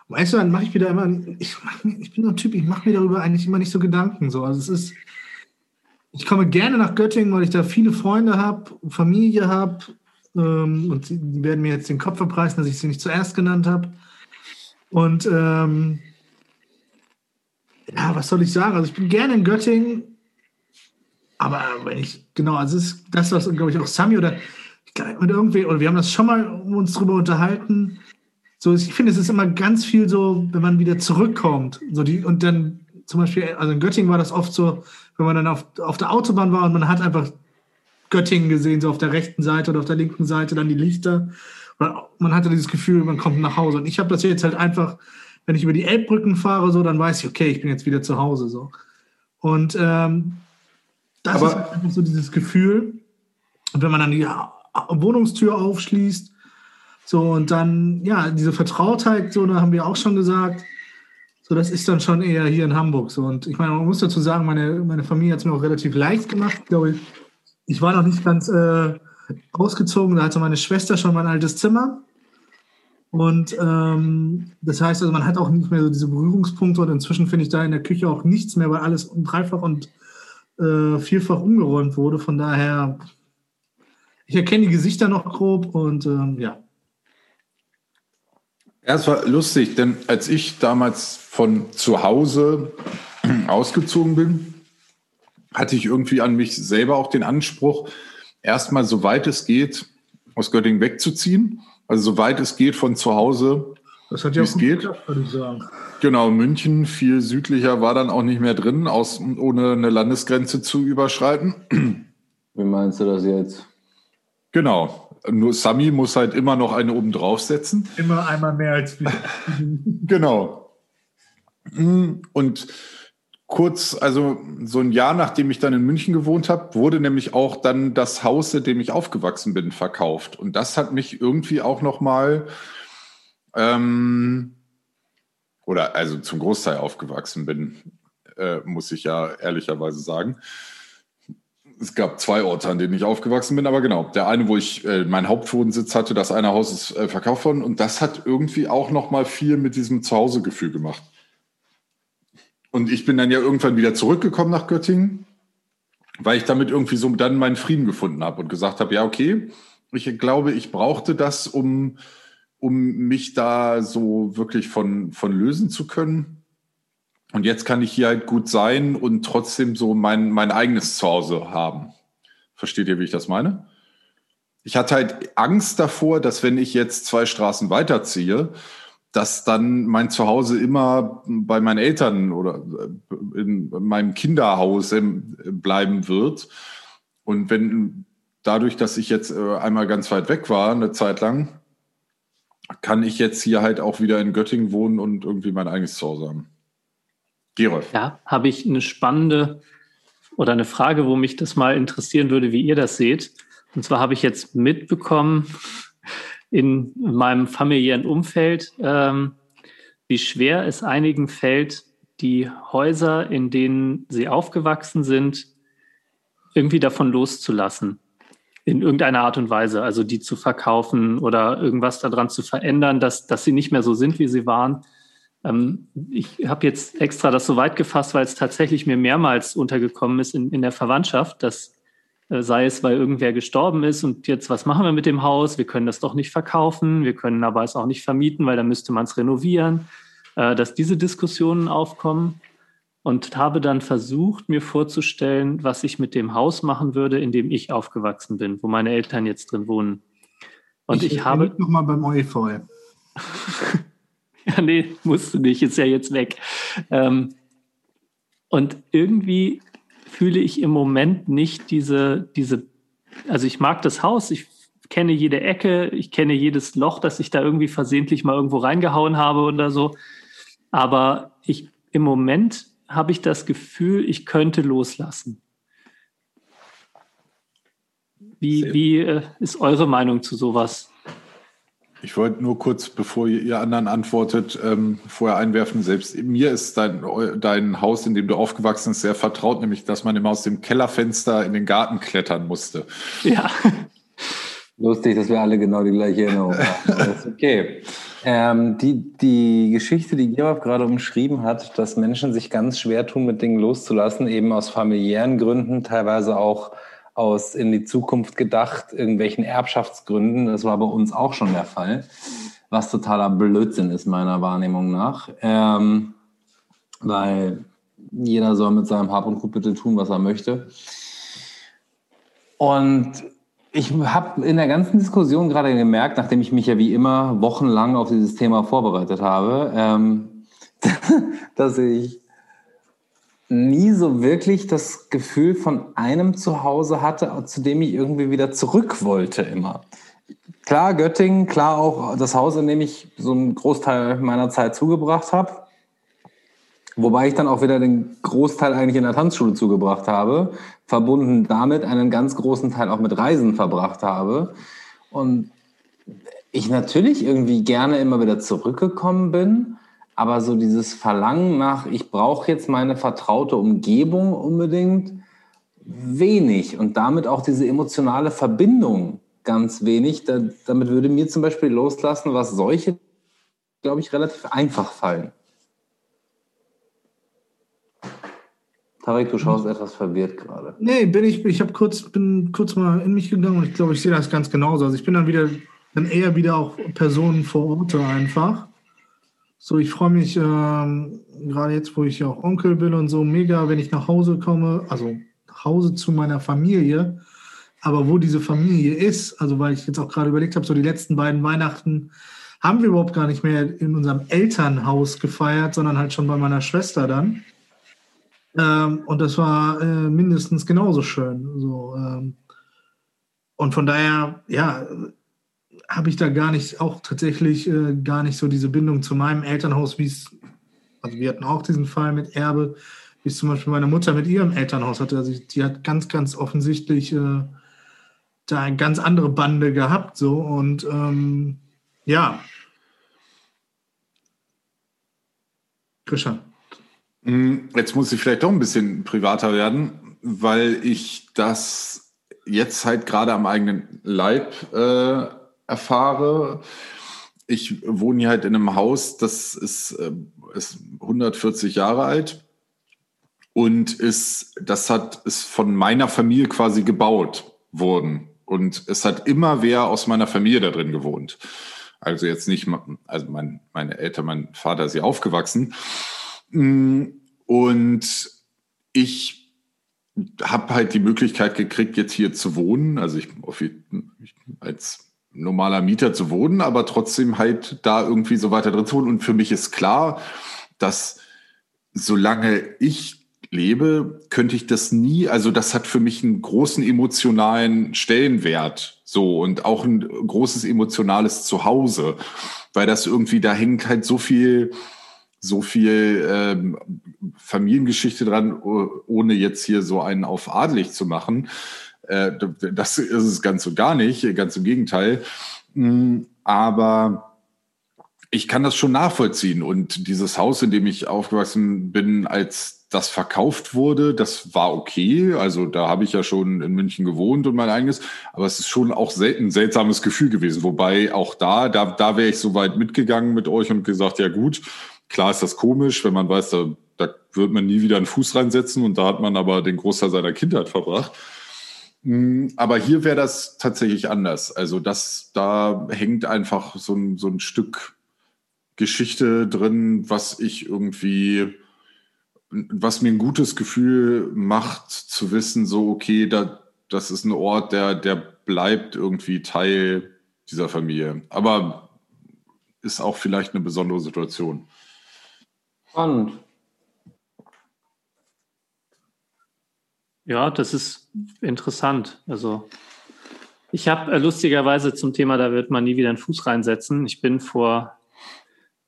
Weißt du, dann mache ich wieder immer, ich, mir, ich bin so ein Typ, ich mache mir darüber eigentlich immer nicht so Gedanken. So. Also es ist, ich komme gerne nach Göttingen, weil ich da viele Freunde habe, Familie habe ähm, und die werden mir jetzt den Kopf verpreisen, dass ich sie nicht zuerst genannt habe. Und ähm, ja, was soll ich sagen? Also ich bin gerne in Göttingen, aber wenn ich, genau, also es ist das, was, glaube ich, auch Sami oder mit irgendwie, oder wir haben das schon mal uns drüber unterhalten. So, ich finde, es ist immer ganz viel so, wenn man wieder zurückkommt. So die, und dann zum Beispiel, also in Göttingen war das oft so, wenn man dann auf, auf der Autobahn war und man hat einfach Göttingen gesehen, so auf der rechten Seite oder auf der linken Seite, dann die Lichter man hatte dieses Gefühl, man kommt nach Hause. Und ich habe das jetzt halt einfach, wenn ich über die Elbbrücken fahre, so, dann weiß ich, okay, ich bin jetzt wieder zu Hause. So. Und ähm, das Aber ist halt einfach so dieses Gefühl. Und wenn man dann die Wohnungstür aufschließt, so und dann, ja, diese Vertrautheit, so, da haben wir auch schon gesagt, so, das ist dann schon eher hier in Hamburg. So. Und ich meine, man muss dazu sagen, meine, meine Familie hat es mir auch relativ leicht gemacht. Ich glaube, ich war noch nicht ganz äh, ausgezogen, da hatte meine Schwester schon mein altes Zimmer. Und ähm, das heißt, also man hat auch nicht mehr so diese Berührungspunkte und inzwischen finde ich da in der Küche auch nichts mehr, weil alles dreifach und äh, vielfach umgeräumt wurde. Von daher, ich erkenne die Gesichter noch grob und ähm, ja. Ja, es war lustig, denn als ich damals von zu Hause ausgezogen bin, hatte ich irgendwie an mich selber auch den Anspruch, erstmal, soweit es geht, aus Göttingen wegzuziehen. Also soweit es geht von zu Hause. Das hat ja auch geht. Geklappt, würde ich sagen. Genau, München viel südlicher war dann auch nicht mehr drin, aus, ohne eine Landesgrenze zu überschreiten. Wie meinst du das jetzt? Genau. Nur Sami muss halt immer noch eine oben draufsetzen. Immer einmal mehr als wir. genau. Und kurz, also so ein Jahr nachdem ich dann in München gewohnt habe, wurde nämlich auch dann das Haus, in dem ich aufgewachsen bin, verkauft. Und das hat mich irgendwie auch noch mal ähm, oder also zum Großteil aufgewachsen bin, äh, muss ich ja ehrlicherweise sagen. Es gab zwei Orte, an denen ich aufgewachsen bin, aber genau, der eine, wo ich äh, meinen Hauptwohnsitz hatte, das eine Haus ist äh, verkauft worden und das hat irgendwie auch noch mal viel mit diesem Zuhausegefühl gemacht. Und ich bin dann ja irgendwann wieder zurückgekommen nach Göttingen, weil ich damit irgendwie so dann meinen Frieden gefunden habe und gesagt habe, ja, okay, ich glaube, ich brauchte das, um, um mich da so wirklich von, von lösen zu können. Und jetzt kann ich hier halt gut sein und trotzdem so mein, mein eigenes Zuhause haben. Versteht ihr, wie ich das meine? Ich hatte halt Angst davor, dass wenn ich jetzt zwei Straßen weiterziehe, dass dann mein Zuhause immer bei meinen Eltern oder äh, in meinem Kinderhaus bleiben wird. Und wenn dadurch, dass ich jetzt äh, einmal ganz weit weg war, eine Zeit lang, kann ich jetzt hier halt auch wieder in Göttingen wohnen und irgendwie mein eigenes Zuhause haben. Gerolf. Ja, habe ich eine spannende oder eine Frage, wo mich das mal interessieren würde, wie ihr das seht. Und zwar habe ich jetzt mitbekommen in meinem familiären Umfeld, ähm, wie schwer es einigen fällt, die Häuser, in denen sie aufgewachsen sind, irgendwie davon loszulassen. In irgendeiner Art und Weise. Also die zu verkaufen oder irgendwas daran zu verändern, dass, dass sie nicht mehr so sind, wie sie waren. Ähm, ich habe jetzt extra das so weit gefasst, weil es tatsächlich mir mehrmals untergekommen ist in, in der Verwandtschaft, dass sei es, weil irgendwer gestorben ist und jetzt, was machen wir mit dem Haus? Wir können das doch nicht verkaufen, wir können aber es auch nicht vermieten, weil dann müsste man es renovieren, äh, dass diese Diskussionen aufkommen und habe dann versucht, mir vorzustellen, was ich mit dem Haus machen würde, in dem ich aufgewachsen bin, wo meine Eltern jetzt drin wohnen. Und ich, ich habe noch mal beim OEV. ja, nee, musst du nicht, ist ja jetzt weg. Ähm, und irgendwie fühle ich im Moment nicht diese, diese, also ich mag das Haus, ich kenne jede Ecke, ich kenne jedes Loch, das ich da irgendwie versehentlich mal irgendwo reingehauen habe oder so. Aber ich im Moment habe ich das Gefühl, ich könnte loslassen. Wie, wie äh, ist eure Meinung zu sowas? Ich wollte nur kurz, bevor ihr anderen antwortet, ähm, vorher einwerfen, selbst mir ist dein, dein Haus, in dem du aufgewachsen bist, sehr vertraut, nämlich, dass man immer aus dem Kellerfenster in den Garten klettern musste. Ja. Lustig, dass wir alle genau die gleiche Erinnerung haben. okay. Ähm, die, die Geschichte, die Gerolf gerade umschrieben hat, dass Menschen sich ganz schwer tun, mit Dingen loszulassen, eben aus familiären Gründen, teilweise auch aus in die Zukunft gedacht, irgendwelchen Erbschaftsgründen. Das war bei uns auch schon der Fall, was totaler Blödsinn ist, meiner Wahrnehmung nach. Ähm, weil jeder soll mit seinem Hab und Gut bitte tun, was er möchte. Und ich habe in der ganzen Diskussion gerade gemerkt, nachdem ich mich ja wie immer wochenlang auf dieses Thema vorbereitet habe, ähm, dass ich nie so wirklich das Gefühl von einem Zuhause hatte, zu dem ich irgendwie wieder zurück wollte immer. Klar, Göttingen, klar auch das Haus, in dem ich so einen Großteil meiner Zeit zugebracht habe. Wobei ich dann auch wieder den Großteil eigentlich in der Tanzschule zugebracht habe, verbunden damit einen ganz großen Teil auch mit Reisen verbracht habe. Und ich natürlich irgendwie gerne immer wieder zurückgekommen bin, aber so dieses Verlangen nach, ich brauche jetzt meine vertraute Umgebung unbedingt, wenig. Und damit auch diese emotionale Verbindung ganz wenig. Da, damit würde mir zum Beispiel loslassen, was solche, glaube ich, relativ einfach fallen. Tarek, du schaust etwas verwirrt gerade. Nee, bin ich, ich kurz, bin kurz mal in mich gegangen und ich glaube, ich sehe das ganz genauso. Also ich bin dann wieder, dann eher wieder auch Personen vor Ort einfach. So, ich freue mich ähm, gerade jetzt, wo ich ja auch Onkel bin und so, mega, wenn ich nach Hause komme, also nach Hause zu meiner Familie. Aber wo diese Familie ist, also weil ich jetzt auch gerade überlegt habe, so die letzten beiden Weihnachten haben wir überhaupt gar nicht mehr in unserem Elternhaus gefeiert, sondern halt schon bei meiner Schwester dann. Ähm, und das war äh, mindestens genauso schön. So, ähm, und von daher, ja, habe ich da gar nicht, auch tatsächlich äh, gar nicht so diese Bindung zu meinem Elternhaus, wie es, also wir hatten auch diesen Fall mit Erbe, wie es zum Beispiel meine Mutter mit ihrem Elternhaus hatte. Also die hat ganz, ganz offensichtlich äh, da ganz andere Bande gehabt. So und ähm, ja. Christian. Hm, jetzt muss ich vielleicht doch ein bisschen privater werden, weil ich das jetzt halt gerade am eigenen Leib äh, erfahre. Ich wohne hier halt in einem Haus, das ist, äh, ist 140 Jahre alt und ist, das hat, ist von meiner Familie quasi gebaut worden. Und es hat immer wer aus meiner Familie da drin gewohnt. Also jetzt nicht, also mein, meine Eltern, mein Vater ist hier aufgewachsen. Mm, und ich habe halt die Möglichkeit gekriegt, jetzt hier zu wohnen. Also ich, als normaler Mieter zu wohnen, aber trotzdem halt da irgendwie so weiter drin zu wohnen. Und für mich ist klar, dass solange ich lebe, könnte ich das nie, also das hat für mich einen großen emotionalen Stellenwert, so und auch ein großes emotionales Zuhause, weil das irgendwie, da hängt halt so viel, so viel ähm, Familiengeschichte dran, ohne jetzt hier so einen auf adlig zu machen. Äh, das ist es ganz und gar nicht, ganz im Gegenteil. Mm, aber ich kann das schon nachvollziehen. Und dieses Haus, in dem ich aufgewachsen bin, als das verkauft wurde, das war okay. Also da habe ich ja schon in München gewohnt und mein eigenes. Aber es ist schon auch ein seltsames Gefühl gewesen. Wobei auch da, da, da wäre ich so weit mitgegangen mit euch und gesagt, ja gut, klar ist das komisch, wenn man weiß, da, da wird man nie wieder einen Fuß reinsetzen und da hat man aber den Großteil seiner Kindheit verbracht. Mm, aber hier wäre das tatsächlich anders. Also das, da hängt einfach so ein, so ein Stück Geschichte drin, was ich irgendwie, was mir ein gutes Gefühl macht, zu wissen, so, okay, da, das ist ein Ort, der, der bleibt irgendwie Teil dieser Familie. Aber ist auch vielleicht eine besondere Situation. Spannend. Ja, das ist interessant. Also ich habe äh, lustigerweise zum Thema, da wird man nie wieder einen Fuß reinsetzen. Ich bin vor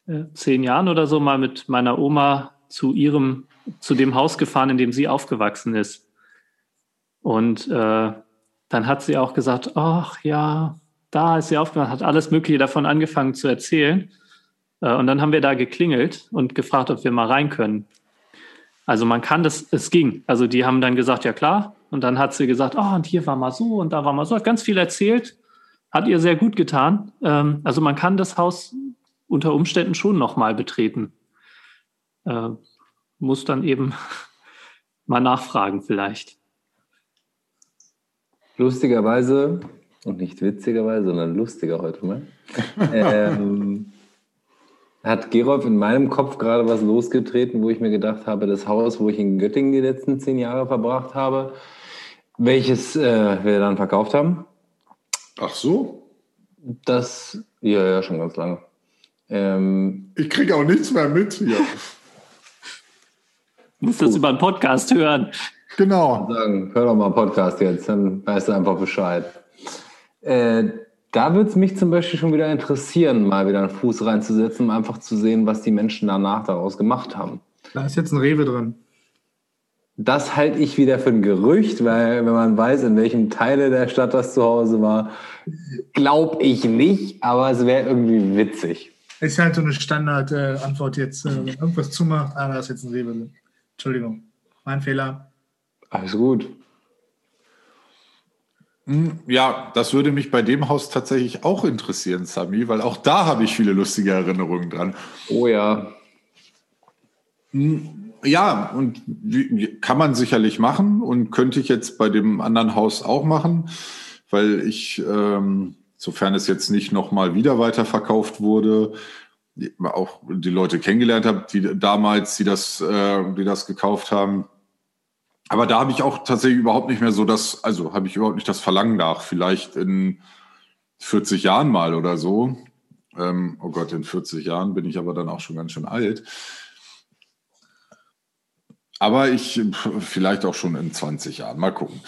äh, zehn Jahren oder so mal mit meiner Oma zu ihrem, zu dem Haus gefahren, in dem sie aufgewachsen ist. Und äh, dann hat sie auch gesagt, ach ja, da ist sie aufgewachsen, hat alles Mögliche davon angefangen zu erzählen. Äh, und dann haben wir da geklingelt und gefragt, ob wir mal rein können. Also man kann das, es ging. Also die haben dann gesagt, ja klar. Und dann hat sie gesagt, oh, und hier war mal so und da war mal so. Hat ganz viel erzählt. Hat ihr sehr gut getan. Ähm, also man kann das Haus unter Umständen schon nochmal betreten. Äh, muss dann eben mal nachfragen vielleicht. Lustigerweise, und nicht witzigerweise, sondern lustiger heute mal, ähm, hat Gerolf in meinem Kopf gerade was losgetreten, wo ich mir gedacht habe, das Haus, wo ich in Göttingen die letzten zehn Jahre verbracht habe, welches äh, wir dann verkauft haben. Ach so? Das, ja, ja, schon ganz lange. Ähm, ich kriege auch nichts mehr mit. Ja. Muss das über einen Podcast hören. Genau. Sagen, hör doch mal einen Podcast jetzt, dann weißt du einfach Bescheid. Äh, da würde es mich zum Beispiel schon wieder interessieren, mal wieder einen Fuß reinzusetzen, um einfach zu sehen, was die Menschen danach daraus gemacht haben. Da ist jetzt ein Rewe drin. Das halte ich wieder für ein Gerücht, weil wenn man weiß, in welchem Teile der Stadt das zu Hause war, glaube ich nicht, aber es wäre irgendwie witzig. Ist halt so eine Standardantwort äh, jetzt, äh, wenn irgendwas zumacht, ah, da ist jetzt ein Rewe drin. Entschuldigung, mein Fehler. Alles gut. Hm, ja, das würde mich bei dem Haus tatsächlich auch interessieren, Sami, weil auch da habe ich viele lustige Erinnerungen dran. Oh ja. Hm, ja, und kann man sicherlich machen und könnte ich jetzt bei dem anderen Haus auch machen, weil ich, ähm, sofern es jetzt nicht nochmal wieder weiterverkauft wurde, auch die Leute kennengelernt habe, die damals, die das, äh, die das gekauft haben, aber da habe ich auch tatsächlich überhaupt nicht mehr so das, also habe ich überhaupt nicht das Verlangen nach. Vielleicht in 40 Jahren mal oder so. Ähm, oh Gott, in 40 Jahren bin ich aber dann auch schon ganz schön alt. Aber ich, vielleicht auch schon in 20 Jahren. Mal gucken.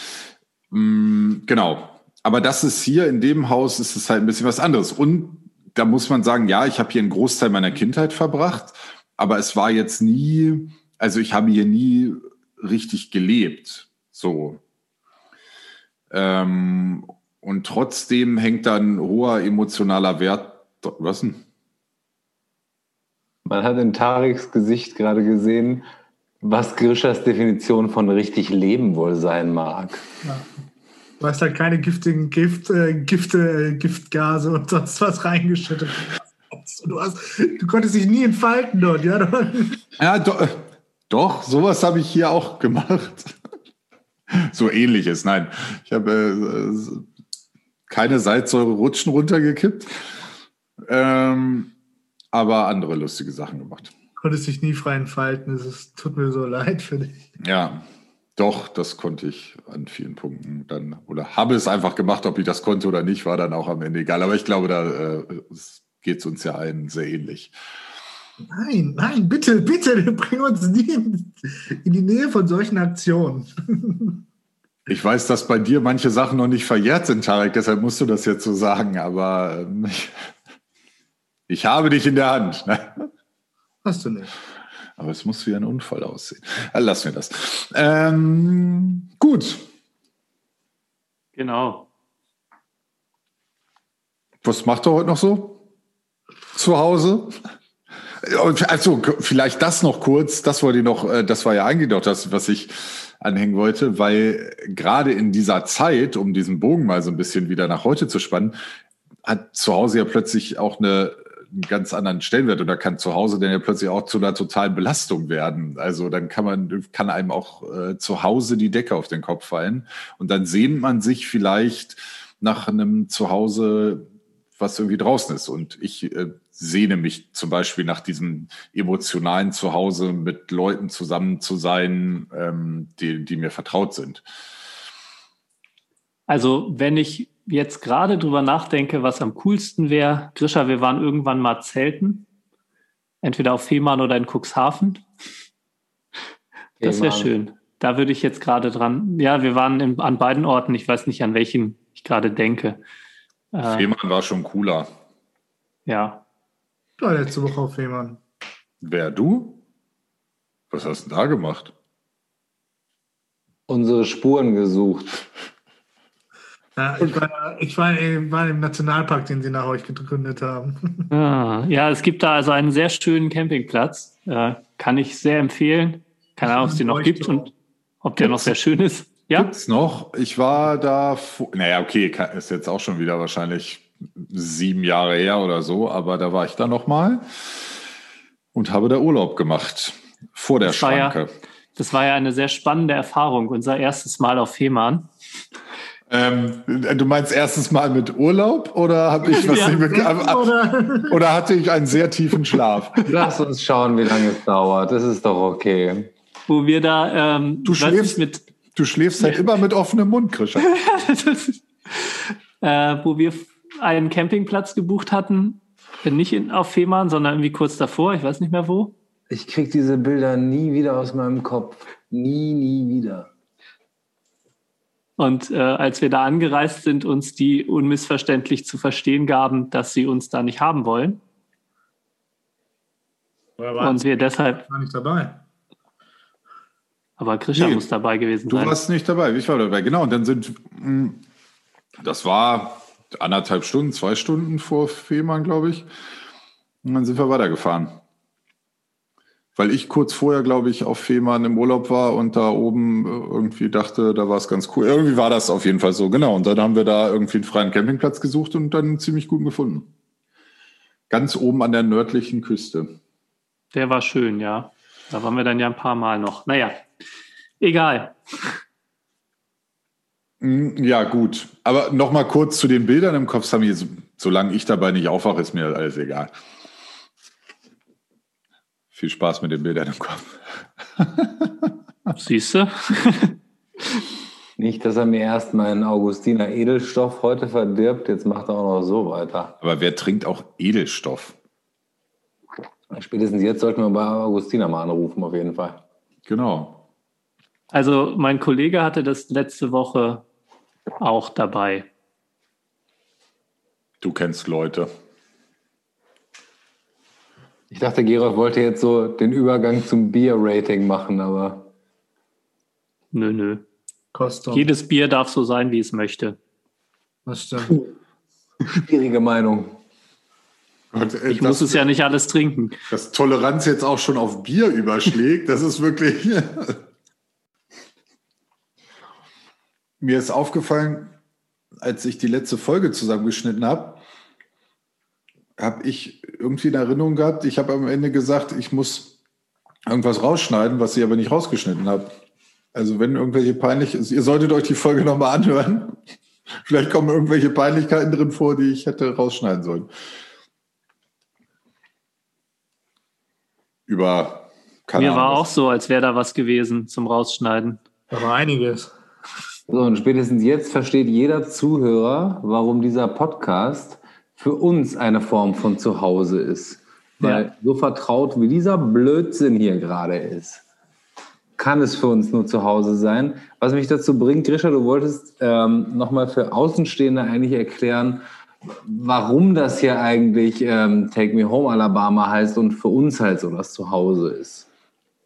Mm, genau. Aber das ist hier in dem Haus, ist es halt ein bisschen was anderes. Und da muss man sagen, ja, ich habe hier einen Großteil meiner Kindheit verbracht, aber es war jetzt nie, also ich habe hier nie richtig gelebt. So. Ähm, und trotzdem hängt dann hoher emotionaler Wert. Was denn? Man hat in Tariks Gesicht gerade gesehen, was Grishas Definition von richtig Leben wohl sein mag. Ja. Du hast halt keine giftigen Gift, äh, Gifte, äh, Giftgase und sonst was reingeschüttet. Du, hast, du konntest dich nie entfalten dort, ja? Ja, doch, doch, sowas habe ich hier auch gemacht. so ähnliches, nein. Ich habe äh, keine Salzsäure-Rutschen runtergekippt, ähm, aber andere lustige Sachen gemacht. Konntest dich nie frei entfalten, es tut mir so leid für dich. Ja, doch, das konnte ich an vielen Punkten dann, oder habe es einfach gemacht, ob ich das konnte oder nicht, war dann auch am Ende egal. Aber ich glaube, da äh, geht es uns ja allen sehr ähnlich. Nein, nein, bitte, bitte, bring uns nie in, die Nähe von solchen Aktionen. Ich weiß, dass bei dir manche Sachen noch nicht verjährt sind, Tarek, deshalb musst du das jetzt so sagen, aber ähm, ich, ich habe dich in der Hand. Ne? Hast du nicht. Aber es muss wie ein Unfall aussehen. Also lassen wir das. Ähm, gut. Genau. Was macht er heute noch so? Zu Hause? Also vielleicht das noch kurz, das wollte ich noch, äh, das war ja eigentlich noch das, was ich anhängen wollte, weil gerade in dieser Zeit, um diesen Bogen mal so ein bisschen wieder nach heute zu spannen, hat zu Hause ja plötzlich auch eine, einen ganz anderen Stellenwert oder kann zu Hause dann ja plötzlich auch zu einer totalen Belastung werden. Also dann kann man, kann einem auch äh, zu Hause die Decke auf den Kopf fallen und dann sehnt man sich vielleicht nach einem Zuhause, was irgendwie draußen ist. Und ich äh, sehne mich zum Beispiel nach diesem emotionalen Zuhause mit Leuten zusammen zu sein, ähm, die, die mir vertraut sind. Also wenn ich jetzt gerade drüber nachdenke, was am coolsten wäre, Grisha, wir waren irgendwann mal zelten, entweder auf Fehmarn oder in Cuxhaven. Das wäre schön. Da würde ich jetzt gerade dran. Ja, wir waren in, an beiden Orten. Ich weiß nicht, an welchen ich gerade denke. Äh, Fehmarn war schon cooler. Ja, ja, letzte Woche auf Fehmarn. Wer, du? Was hast du denn da gemacht? Unsere Spuren gesucht. Ja, ich war, ich war, war im Nationalpark, den sie nach euch gegründet haben. Ah, ja, es gibt da also einen sehr schönen Campingplatz. Äh, kann ich sehr empfehlen. Keine Ahnung, ob es den noch gibt und ob der noch sehr schön ist. Ja? Gibt's noch? Ich war da, naja, okay, ist jetzt auch schon wieder wahrscheinlich sieben Jahre her oder so, aber da war ich da nochmal und habe da Urlaub gemacht vor der das Schranke. War ja, das war ja eine sehr spannende Erfahrung, unser erstes Mal auf Fehmarn. Ähm, du meinst erstes Mal mit Urlaub oder habe ich was ja, nicht mit, oder? oder hatte ich einen sehr tiefen Schlaf? Lass uns schauen, wie lange es dauert. Das ist doch okay. Wo wir da ähm, du schläfst mit du schläfst halt immer mit offenem Mund, Christian. äh, wo wir einen Campingplatz gebucht hatten, nicht in, auf Fehmarn, sondern irgendwie kurz davor, ich weiß nicht mehr wo. Ich kriege diese Bilder nie wieder aus meinem Kopf. Nie, nie wieder. Und äh, als wir da angereist sind, uns die unmissverständlich zu verstehen gaben, dass sie uns da nicht haben wollen. Und wir deshalb. War nicht dabei. Aber Christian nee, muss dabei gewesen sein. Du warst nicht dabei, ich war dabei, genau. Und dann sind, hm, das war anderthalb Stunden, zwei Stunden vor Fehmarn, glaube ich. Und dann sind wir weitergefahren. Weil ich kurz vorher, glaube ich, auf Fehmarn im Urlaub war und da oben irgendwie dachte, da war es ganz cool. Irgendwie war das auf jeden Fall so, genau. Und dann haben wir da irgendwie einen freien Campingplatz gesucht und dann einen ziemlich guten gefunden. Ganz oben an der nördlichen Küste. Der war schön, ja. Da waren wir dann ja ein paar Mal noch. Naja, egal. Hm, ja, gut. Aber noch mal kurz zu den Bildern im Kopf, Sami. Solange ich dabei nicht aufwache, ist mir alles egal. Viel Spaß mit den Bildern im Kopf. Siehst du? Nicht, dass er mir erst meinen Augustiner Edelstoff heute verdirbt, jetzt macht er auch noch so weiter. Aber wer trinkt auch Edelstoff? Spätestens jetzt sollten wir bei Augustiner mal anrufen, auf jeden Fall. Genau. Also mein Kollege hatte das letzte Woche auch dabei. Du kennst Leute. Ich dachte, Gerolf wollte jetzt so den Übergang zum Bier-Rating machen, aber. Nö, nö. Kostet. Jedes Bier darf so sein, wie es möchte. Das stimmt. Schwierige Meinung. Und, äh, ich muss es ja nicht alles trinken. Dass Toleranz jetzt auch schon auf Bier überschlägt, das ist wirklich. Mir ist aufgefallen, als ich die letzte Folge zusammengeschnitten habe, habe ich irgendwie eine Erinnerung gehabt, ich habe am Ende gesagt, ich muss irgendwas rausschneiden, was ich aber nicht rausgeschnitten habe. Also wenn irgendwelche peinlich, ihr solltet euch die Folge nochmal anhören. Vielleicht kommen irgendwelche Peinlichkeiten drin vor, die ich hätte rausschneiden sollen. Über Mir war auch so, als wäre da was gewesen zum Rausschneiden. Da war einiges. So, und spätestens jetzt versteht jeder Zuhörer, warum dieser Podcast für uns eine Form von Zuhause ist. Weil ja. so vertraut wie dieser Blödsinn hier gerade ist, kann es für uns nur zu Hause sein. Was mich dazu bringt, Grisha, du wolltest ähm, nochmal für Außenstehende eigentlich erklären, warum das hier eigentlich ähm, Take Me Home Alabama heißt und für uns halt so das Zuhause ist.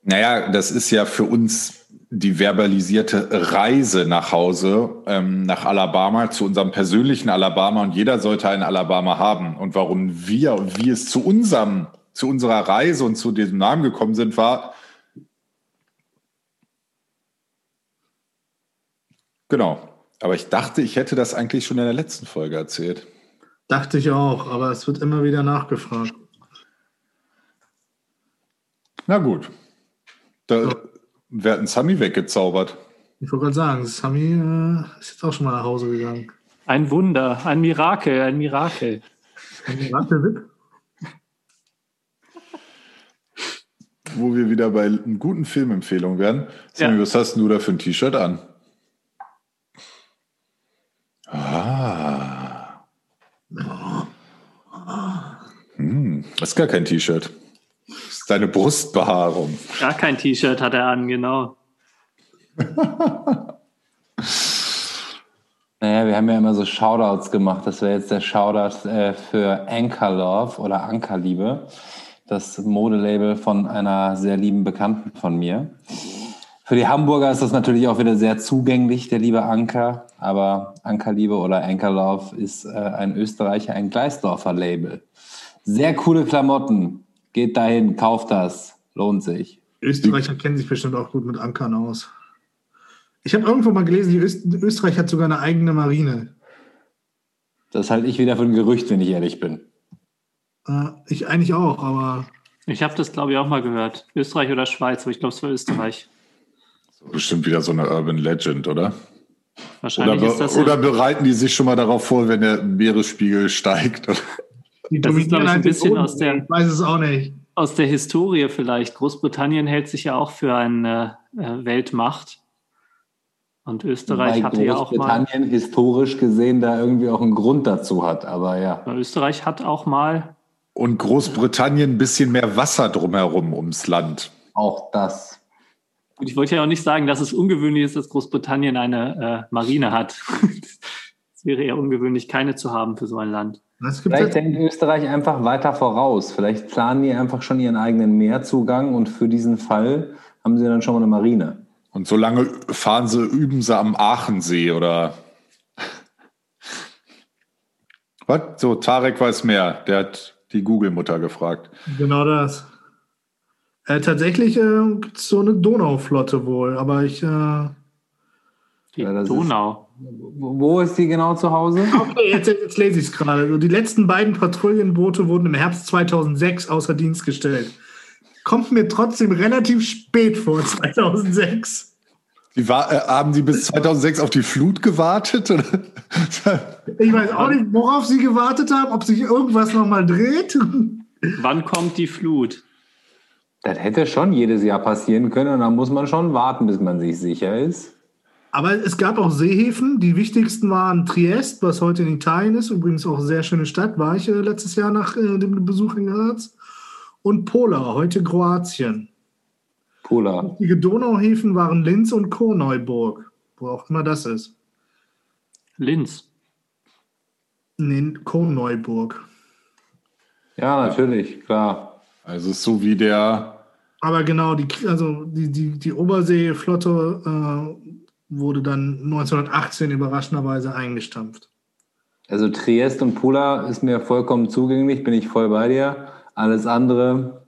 Naja, das ist ja für uns die verbalisierte Reise nach Hause, ähm, nach Alabama, zu unserem persönlichen Alabama und jeder sollte ein Alabama haben. Und warum wir und wie es zu unserem, zu unserer Reise und zu diesem Namen gekommen sind, war, genau. Aber ich dachte, ich hätte das eigentlich schon in der letzten Folge erzählt. Dachte ich auch, aber es wird immer wieder nachgefragt. Na gut. Da, ja. Wer hat einen Sami weggezaubert? Ich wollte gerade sagen, Sami äh, ist jetzt auch schon mal nach Hause gegangen. Ein Wunder, ein Mirakel, ein Mirakel. Ein Mirakel Wo wir wieder bei einer guten Filmempfehlungen werden. Sami, ja. was hast du da für ein T-Shirt an? Ah. Hm, das ist gar kein T-Shirt. Deine Brustbehaarung. Gar kein T-Shirt hat er an, genau. naja, wir haben ja immer so Shoutouts gemacht. Das wäre jetzt der Shoutout äh, für Anchor Love oder Ankerliebe, das Modelabel von einer sehr lieben Bekannten von mir. Für die Hamburger ist das natürlich auch wieder sehr zugänglich, der liebe Anker. Aber Ankerliebe oder Ankerlove ist äh, ein Österreicher, ein Gleisdorfer Label. Sehr coole Klamotten. Geht dahin, kauft das. Lohnt sich. Österreicher kennen sich bestimmt auch gut mit Ankern aus. Ich habe irgendwo mal gelesen, Öst Österreich hat sogar eine eigene Marine. Das halte ich wieder für ein Gerücht, wenn ich ehrlich bin. Äh, ich eigentlich auch, aber. Ich habe das, glaube ich, auch mal gehört. Österreich oder Schweiz, aber ich glaube, es war Österreich. Bestimmt wieder so eine Urban Legend, oder? Wahrscheinlich oder, ist das oder bereiten die sich schon mal darauf vor, wenn der Meeresspiegel steigt? Die das ist, glaube ich, ein bisschen aus der, ich weiß es auch nicht. aus der Historie vielleicht. Großbritannien hält sich ja auch für eine äh, Weltmacht. Und Österreich Weil hatte ja auch mal. Großbritannien historisch gesehen da irgendwie auch einen Grund dazu hat, aber ja. Österreich hat auch mal. Und Großbritannien ein bisschen mehr Wasser drumherum ums Land. Auch das. Und ich wollte ja auch nicht sagen, dass es ungewöhnlich ist, dass Großbritannien eine äh, Marine hat. es wäre eher ungewöhnlich, keine zu haben für so ein Land. Vielleicht denkt Österreich einfach weiter voraus. Vielleicht planen die einfach schon ihren eigenen Meerzugang und für diesen Fall haben sie dann schon mal eine Marine. Und solange fahren sie, üben sie am Aachensee oder. Was? So, Tarek weiß mehr. Der hat die Google-Mutter gefragt. Genau das. Äh, tatsächlich äh, gibt es so eine Donauflotte wohl, aber ich. Äh, die ja, Donau. Ist, wo ist die genau zu Hause? Okay, jetzt, jetzt lese ich es gerade. Die letzten beiden Patrouillenboote wurden im Herbst 2006 außer Dienst gestellt. Kommt mir trotzdem relativ spät vor, 2006. Die war, äh, haben Sie bis 2006 auf die Flut gewartet? ich weiß auch nicht, worauf Sie gewartet haben, ob sich irgendwas nochmal dreht. Wann kommt die Flut? Das hätte schon jedes Jahr passieren können und dann muss man schon warten, bis man sich sicher ist. Aber es gab auch Seehäfen. Die wichtigsten waren Triest, was heute in Italien ist. Übrigens auch eine sehr schöne Stadt, war ich äh, letztes Jahr nach äh, dem Besuch in Graz. Und Pola, heute Kroatien. Pola. Wichtige Donauhäfen waren Linz und Korneuburg, wo auch immer das ist. Linz. Nee, Korneuburg. Ja, natürlich, klar. Also so wie der. Aber genau, die, also die, die, die Oberseeflotte äh, wurde dann 1918 überraschenderweise eingestampft. Also Triest und Pula ist mir vollkommen zugänglich, bin ich voll bei dir. Alles andere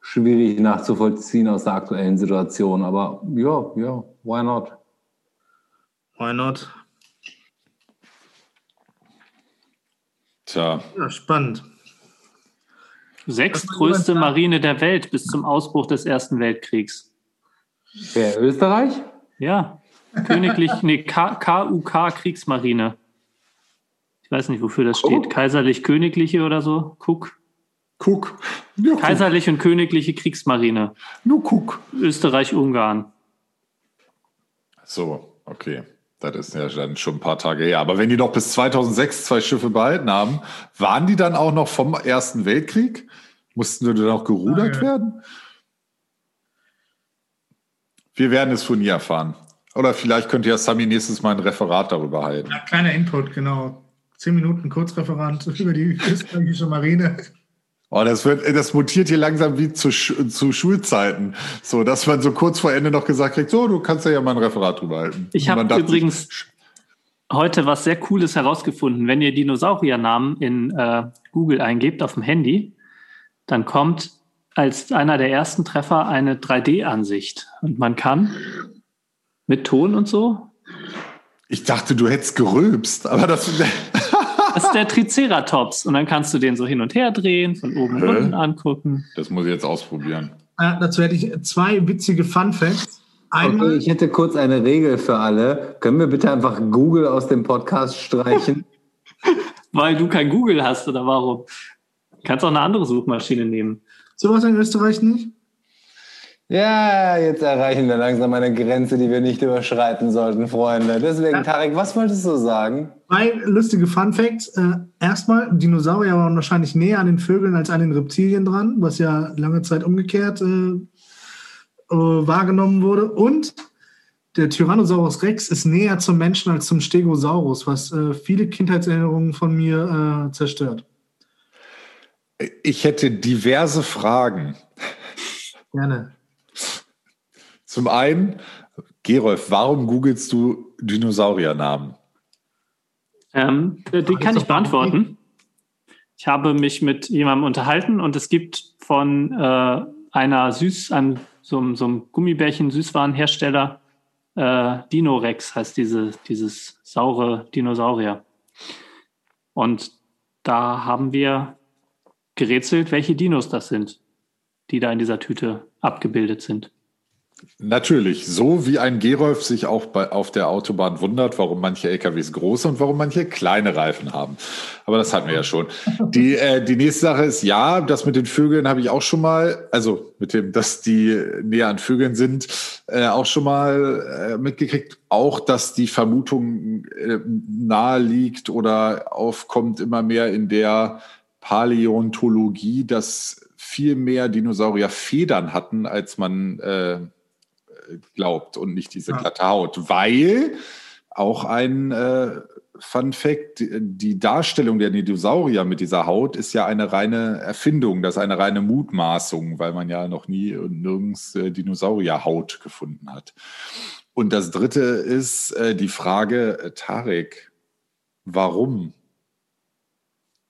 schwierig nachzuvollziehen aus der aktuellen Situation. Aber ja, ja, why not? Why not? Tja. Ja, spannend. Sechstgrößte Marine der Welt bis zum Ausbruch des Ersten Weltkriegs. Wer, Österreich? Ja. Königlich, nee, KUK Kriegsmarine. Ich weiß nicht, wofür das steht. Oh. Kaiserlich-Königliche oder so? Cook. Cook. Ja, Kaiserlich und Königliche Kriegsmarine. Nur Cook. Österreich-Ungarn. So, okay. Das ist ja dann schon ein paar Tage her. Aber wenn die doch bis 2006 zwei Schiffe behalten haben, waren die dann auch noch vom Ersten Weltkrieg? Mussten die dann auch gerudert ah, ja. werden? Wir werden es von nie erfahren. Oder vielleicht könnte ja Sami nächstes Mal ein Referat darüber halten. Ja, kleiner Input, genau. Zehn Minuten Kurzreferat über die österreichische Marine. Oh, das wird, das mutiert hier langsam wie zu, zu Schulzeiten. So, dass man so kurz vor Ende noch gesagt kriegt, so, du kannst ja mal ein Referat drüber halten. Ich habe übrigens sich, heute was sehr Cooles herausgefunden. Wenn ihr Dinosauriernamen in äh, Google eingebt auf dem Handy, dann kommt als einer der ersten Treffer eine 3D-Ansicht. Und man kann mit Ton und so. Ich dachte, du hättest gerülpst, aber das. Das ist der Triceratops. Und dann kannst du den so hin und her drehen, von oben und unten angucken. Das muss ich jetzt ausprobieren. Äh, dazu hätte ich zwei witzige Fun Facts. Einmal, okay, ich hätte kurz eine Regel für alle. Können wir bitte einfach Google aus dem Podcast streichen? Weil du kein Google hast oder warum? Du kannst auch eine andere Suchmaschine nehmen. Sowas in Österreich nicht? Ja, jetzt erreichen wir langsam eine Grenze, die wir nicht überschreiten sollten, Freunde. Deswegen, ja. Tarek, was wolltest du sagen? Zwei lustige Fun Facts. Äh, erstmal, Dinosaurier waren wahrscheinlich näher an den Vögeln als an den Reptilien dran, was ja lange Zeit umgekehrt äh, äh, wahrgenommen wurde. Und der Tyrannosaurus Rex ist näher zum Menschen als zum Stegosaurus, was äh, viele Kindheitserinnerungen von mir äh, zerstört. Ich hätte diverse Fragen. Gerne. Zum einen, Gerolf, warum googelst du Dinosauriernamen? Ähm, die kann ich beantworten. Ich habe mich mit jemandem unterhalten und es gibt von äh, einer Süß, einem, so, so einem Gummibärchen Süßwarenhersteller, äh, Dinorex heißt diese, dieses saure Dinosaurier. Und da haben wir gerätselt, welche Dinos das sind, die da in dieser Tüte abgebildet sind. Natürlich, so wie ein Gerolf sich auch bei, auf der Autobahn wundert, warum manche LKWs große und warum manche kleine Reifen haben. Aber das hatten wir ja schon. Die, äh, die nächste Sache ist, ja, das mit den Vögeln habe ich auch schon mal, also mit dem, dass die näher an Vögeln sind, äh, auch schon mal äh, mitgekriegt. Auch, dass die Vermutung äh, nahe liegt oder aufkommt immer mehr in der Paläontologie, dass viel mehr Dinosaurier Federn hatten, als man äh, glaubt und nicht diese glatte Haut. Weil auch ein äh, Fun Fact, die Darstellung der Dinosaurier mit dieser Haut ist ja eine reine Erfindung, das ist eine reine Mutmaßung, weil man ja noch nie und nirgends äh, Dinosaurierhaut gefunden hat. Und das dritte ist äh, die Frage, äh, Tarek, warum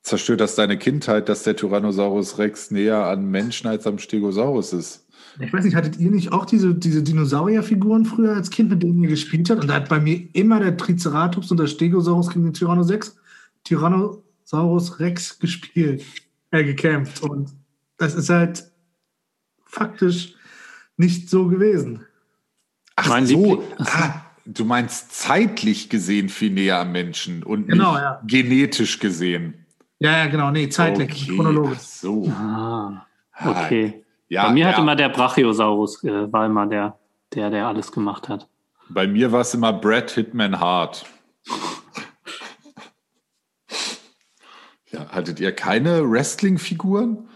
zerstört das deine Kindheit, dass der Tyrannosaurus Rex näher an Menschen als am Stegosaurus ist? Ich weiß nicht, hattet ihr nicht auch diese, diese Dinosaurierfiguren früher als Kind, mit denen ihr gespielt habt? Und da hat bei mir immer der Triceratops und der Stegosaurus gegen den Tyrannosaurus, Tyrannosaurus Rex gespielt, äh, gekämpft. Und das ist halt faktisch nicht so gewesen. Ach mein so, ah, du meinst zeitlich gesehen viel näher am Menschen und genau, nicht ja. genetisch gesehen. Ja, ja, genau, nee, zeitlich, okay. chronologisch. so. Ah, okay. Ja, Bei mir ja. hat immer der Brachiosaurus, äh, war immer der, der, der alles gemacht hat. Bei mir war es immer Brad Hitman Hart. ja, hattet ihr keine Wrestling-Figuren?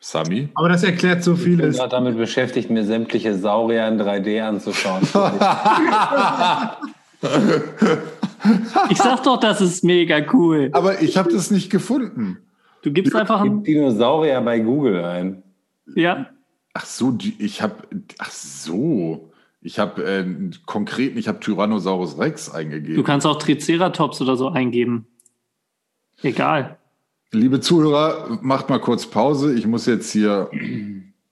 Sami? Aber das erklärt so vieles. Ich bin damit beschäftigt, mir sämtliche Saurier in 3D anzuschauen. ich sag doch, das ist mega cool. Aber ich habe das nicht gefunden. Du gibst einfach einen Dinosaurier bei Google ein. Ja. Ach so, ich habe, ach so, ich habe äh, konkret, ich habe Tyrannosaurus Rex eingegeben. Du kannst auch Triceratops oder so eingeben. Egal. Liebe Zuhörer, macht mal kurz Pause. Ich muss jetzt hier.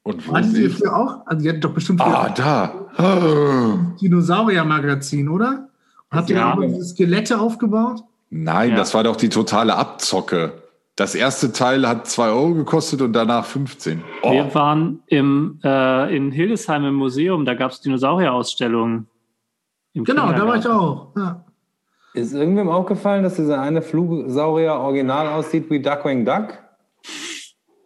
Und wo Hattet ihr für auch? Also, ihr hattet doch bestimmt. Ah, da. Dinosaurier-Magazin, oder? Habt ihr ja. auch diese Skelette aufgebaut? Nein, ja. das war doch die totale Abzocke. Das erste Teil hat 2 Euro gekostet und danach 15. Oh. Wir waren im, äh, in Hildesheim im Museum, da gab es Dinosaurierausstellungen. Genau, da war ich auch. Ja. Ist irgendwem aufgefallen, dass dieser eine Flugsaurier original aussieht wie Duckwing Duck?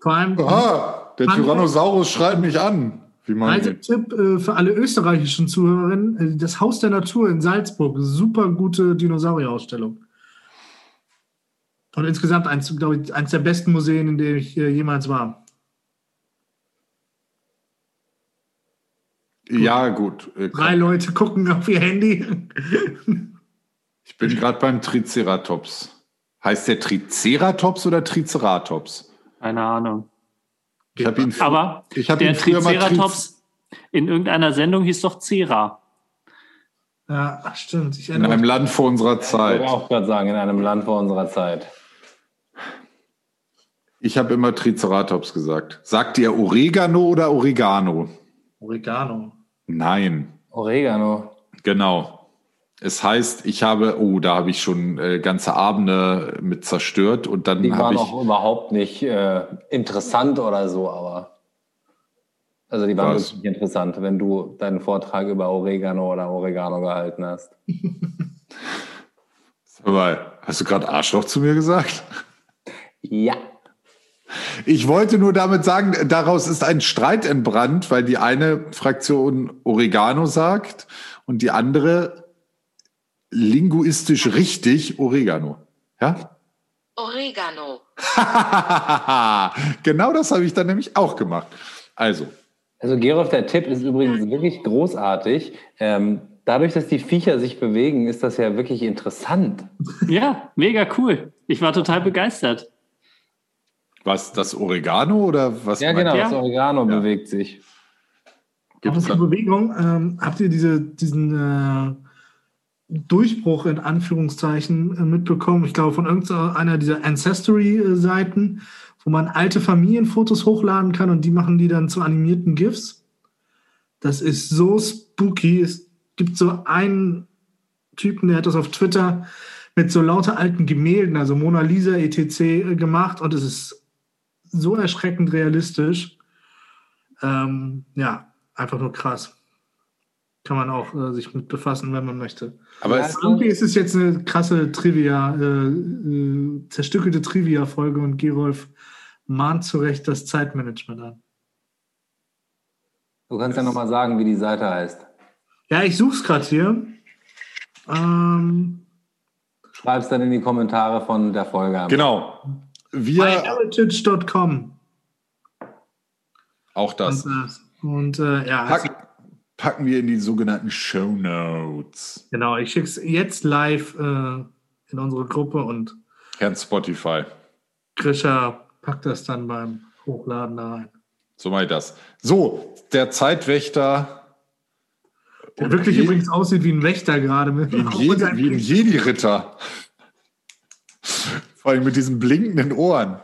Vor allem. Aha, der Tyrannosaurus schreit mich an. Reisetipp äh, für alle österreichischen Zuhörerinnen: äh, Das Haus der Natur in Salzburg. Super gute Dinosaurierausstellung. Und insgesamt eins, glaube ich, eins der besten Museen, in denen ich äh, jemals war. Ja, gut. Drei Leute gucken auf ihr Handy. Ich bin gerade beim Triceratops. Heißt der Triceratops oder Triceratops? Keine Ahnung. Ich habe ihn, Aber ich hab der ihn früher mal Triz- Triceratops in irgendeiner Sendung hieß doch Cera. Ja, stimmt. Ich in einem. Land vor unserer Ich Zeit. wollte auch gerade sagen, in einem Land vor unserer Zeit. Ich habe immer Triceratops gesagt. Sagt ihr Oregano oder Oregano? Oregano. Nein, Oregano. genau. Es heißt, ich habe, oh, da habe ich schon äh, ganze Abende mit zerstört und dann Die waren ich, auch überhaupt nicht äh, interessant oder so, aber. Also die waren Was? wirklich interessant, wenn du deinen Vortrag über Oregano oder Oregano gehalten hast. aber hast du gerade Arschloch zu mir gesagt? Ja. Ich wollte nur damit sagen, daraus ist ein Streit entbrannt, weil die eine Fraktion Oregano sagt und die andere linguistisch richtig Oregano. Ja? Oregano. genau das habe ich dann nämlich auch gemacht. Also, Also Gerolf, der Tipp ist übrigens wirklich großartig. Ähm, dadurch, dass die Viecher sich bewegen, ist das ja wirklich interessant. Ja, mega cool. Ich war total begeistert. Was, das Oregano oder was? Ja, genau, das Oregano Ja. bewegt sich. Gibt's da- Bewegung, ähm, habt ihr diese, diesen äh, Durchbruch in Anführungszeichen äh, mitbekommen? Ich glaube, von irgendeiner dieser Ancestry-Seiten, wo man alte Familienfotos hochladen kann und die machen die dann zu animierten GIFs. Das ist so spooky. Es gibt so einen Typen, der hat das auf Twitter mit so lauter alten Gemälden, also Mona Lisa etc. gemacht und es ist so erschreckend realistisch. Ähm, ja, einfach nur krass. Kann man auch äh, sich mit befassen, wenn man möchte. Aber Ja, es, Irgendwie ist es jetzt eine krasse Trivia, äh, äh, zerstückelte Trivia-Folge und Gerolf mahnt zu Recht das Zeitmanagement an. Du kannst ja nochmal sagen, wie die Seite heißt. Ja, ich suche es gerade hier. Ähm, Schreib's dann in die Kommentare von der Folge. genau. Wir, myheritage.com. auch das, Und, äh, und äh, ja, also, packen, packen wir in die sogenannten Show Notes. genau, ich schicke es jetzt live äh, in unsere Gruppe und Herrn Spotify. Grisha packt das dann beim Hochladen da rein. So mache ich das. So, der Zeitwächter. Der wirklich je- übrigens aussieht wie ein Wächter gerade. Mit, Wie ein Jedi- wie ein Jedi-Ritter. Vor allem mit diesen blinkenden Ohren.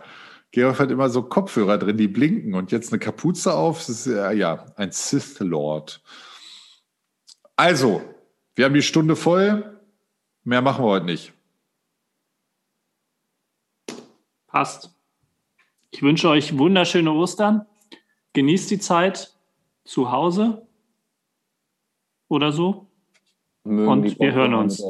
Georg hat immer so Kopfhörer drin, die blinken und jetzt eine Kapuze auf. Das ist ja, ja ein Sith Lord. Also, wir haben die Stunde voll. Mehr machen wir heute nicht. Passt. Ich wünsche euch wunderschöne Ostern. Genießt die Zeit zu Hause oder so. Mögen Und wir hören uns.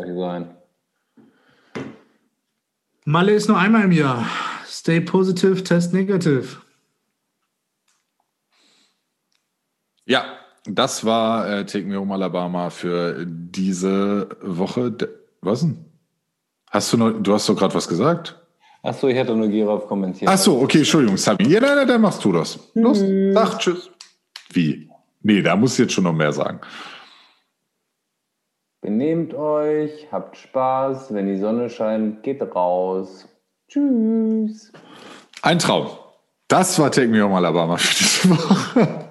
Malle ist nur einmal im Jahr. Stay positive, test negative. Ja, das war äh, Take Me Home Alabama für diese Woche. D- Was denn? Hast du noch, du hast doch gerade was gesagt? Achso, ich hätte nur Gerolf kommentiert. Ach so, okay, Entschuldigung, Sabi. Ja, nein, nein, dann machst du das. Los, sag Tschüss. Wie? Nee, da muss ich jetzt schon noch mehr sagen. Benehmt euch, habt Spaß. Wenn die Sonne scheint, geht raus. Tschüss. Ein Traum. Das war Take Me Home Alabama für diese Woche.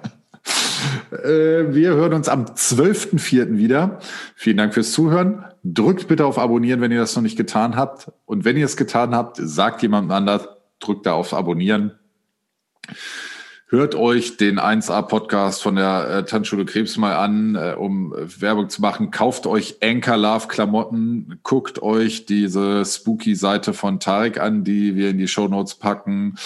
Äh, Wir hören uns am 12.04. wieder. Vielen Dank fürs Zuhören. Drückt bitte auf Abonnieren, wenn ihr das noch nicht getan habt. Und wenn ihr es getan habt, sagt jemandem anders, drückt da auf Abonnieren. Hört euch den 1A-Podcast von der äh, Tanzschule Krebs mal an, äh, um äh, Werbung zu machen. Kauft euch Anchor Love Klamotten. Guckt euch diese Spooky-Seite von Tarek an, die wir in die Show Notes packen.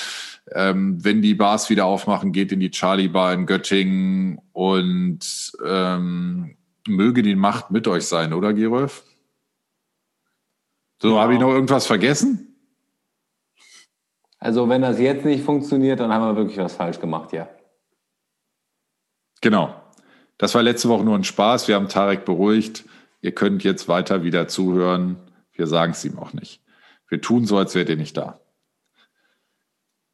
Ähm, wenn die Bars wieder aufmachen, geht in die Charlie Bar in Göttingen und ähm, möge die Macht mit euch sein, oder Gerolf? So, Ja. habe ich noch irgendwas vergessen? Also, wenn das jetzt nicht funktioniert, dann haben wir wirklich was falsch gemacht, ja. Genau. Das war letzte Woche nur ein Spaß. Wir haben Tarek beruhigt. Ihr könnt jetzt weiter wieder zuhören. Wir sagen es ihm auch nicht. Wir tun so, als wärt ihr nicht da.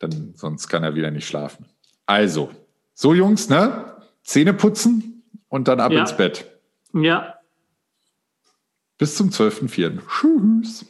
Dann, sonst kann er wieder nicht schlafen. Also, so Jungs, ne? Zähne putzen und dann ab Ja. ins Bett. Ja, Bis zum 12.04. Tschüss.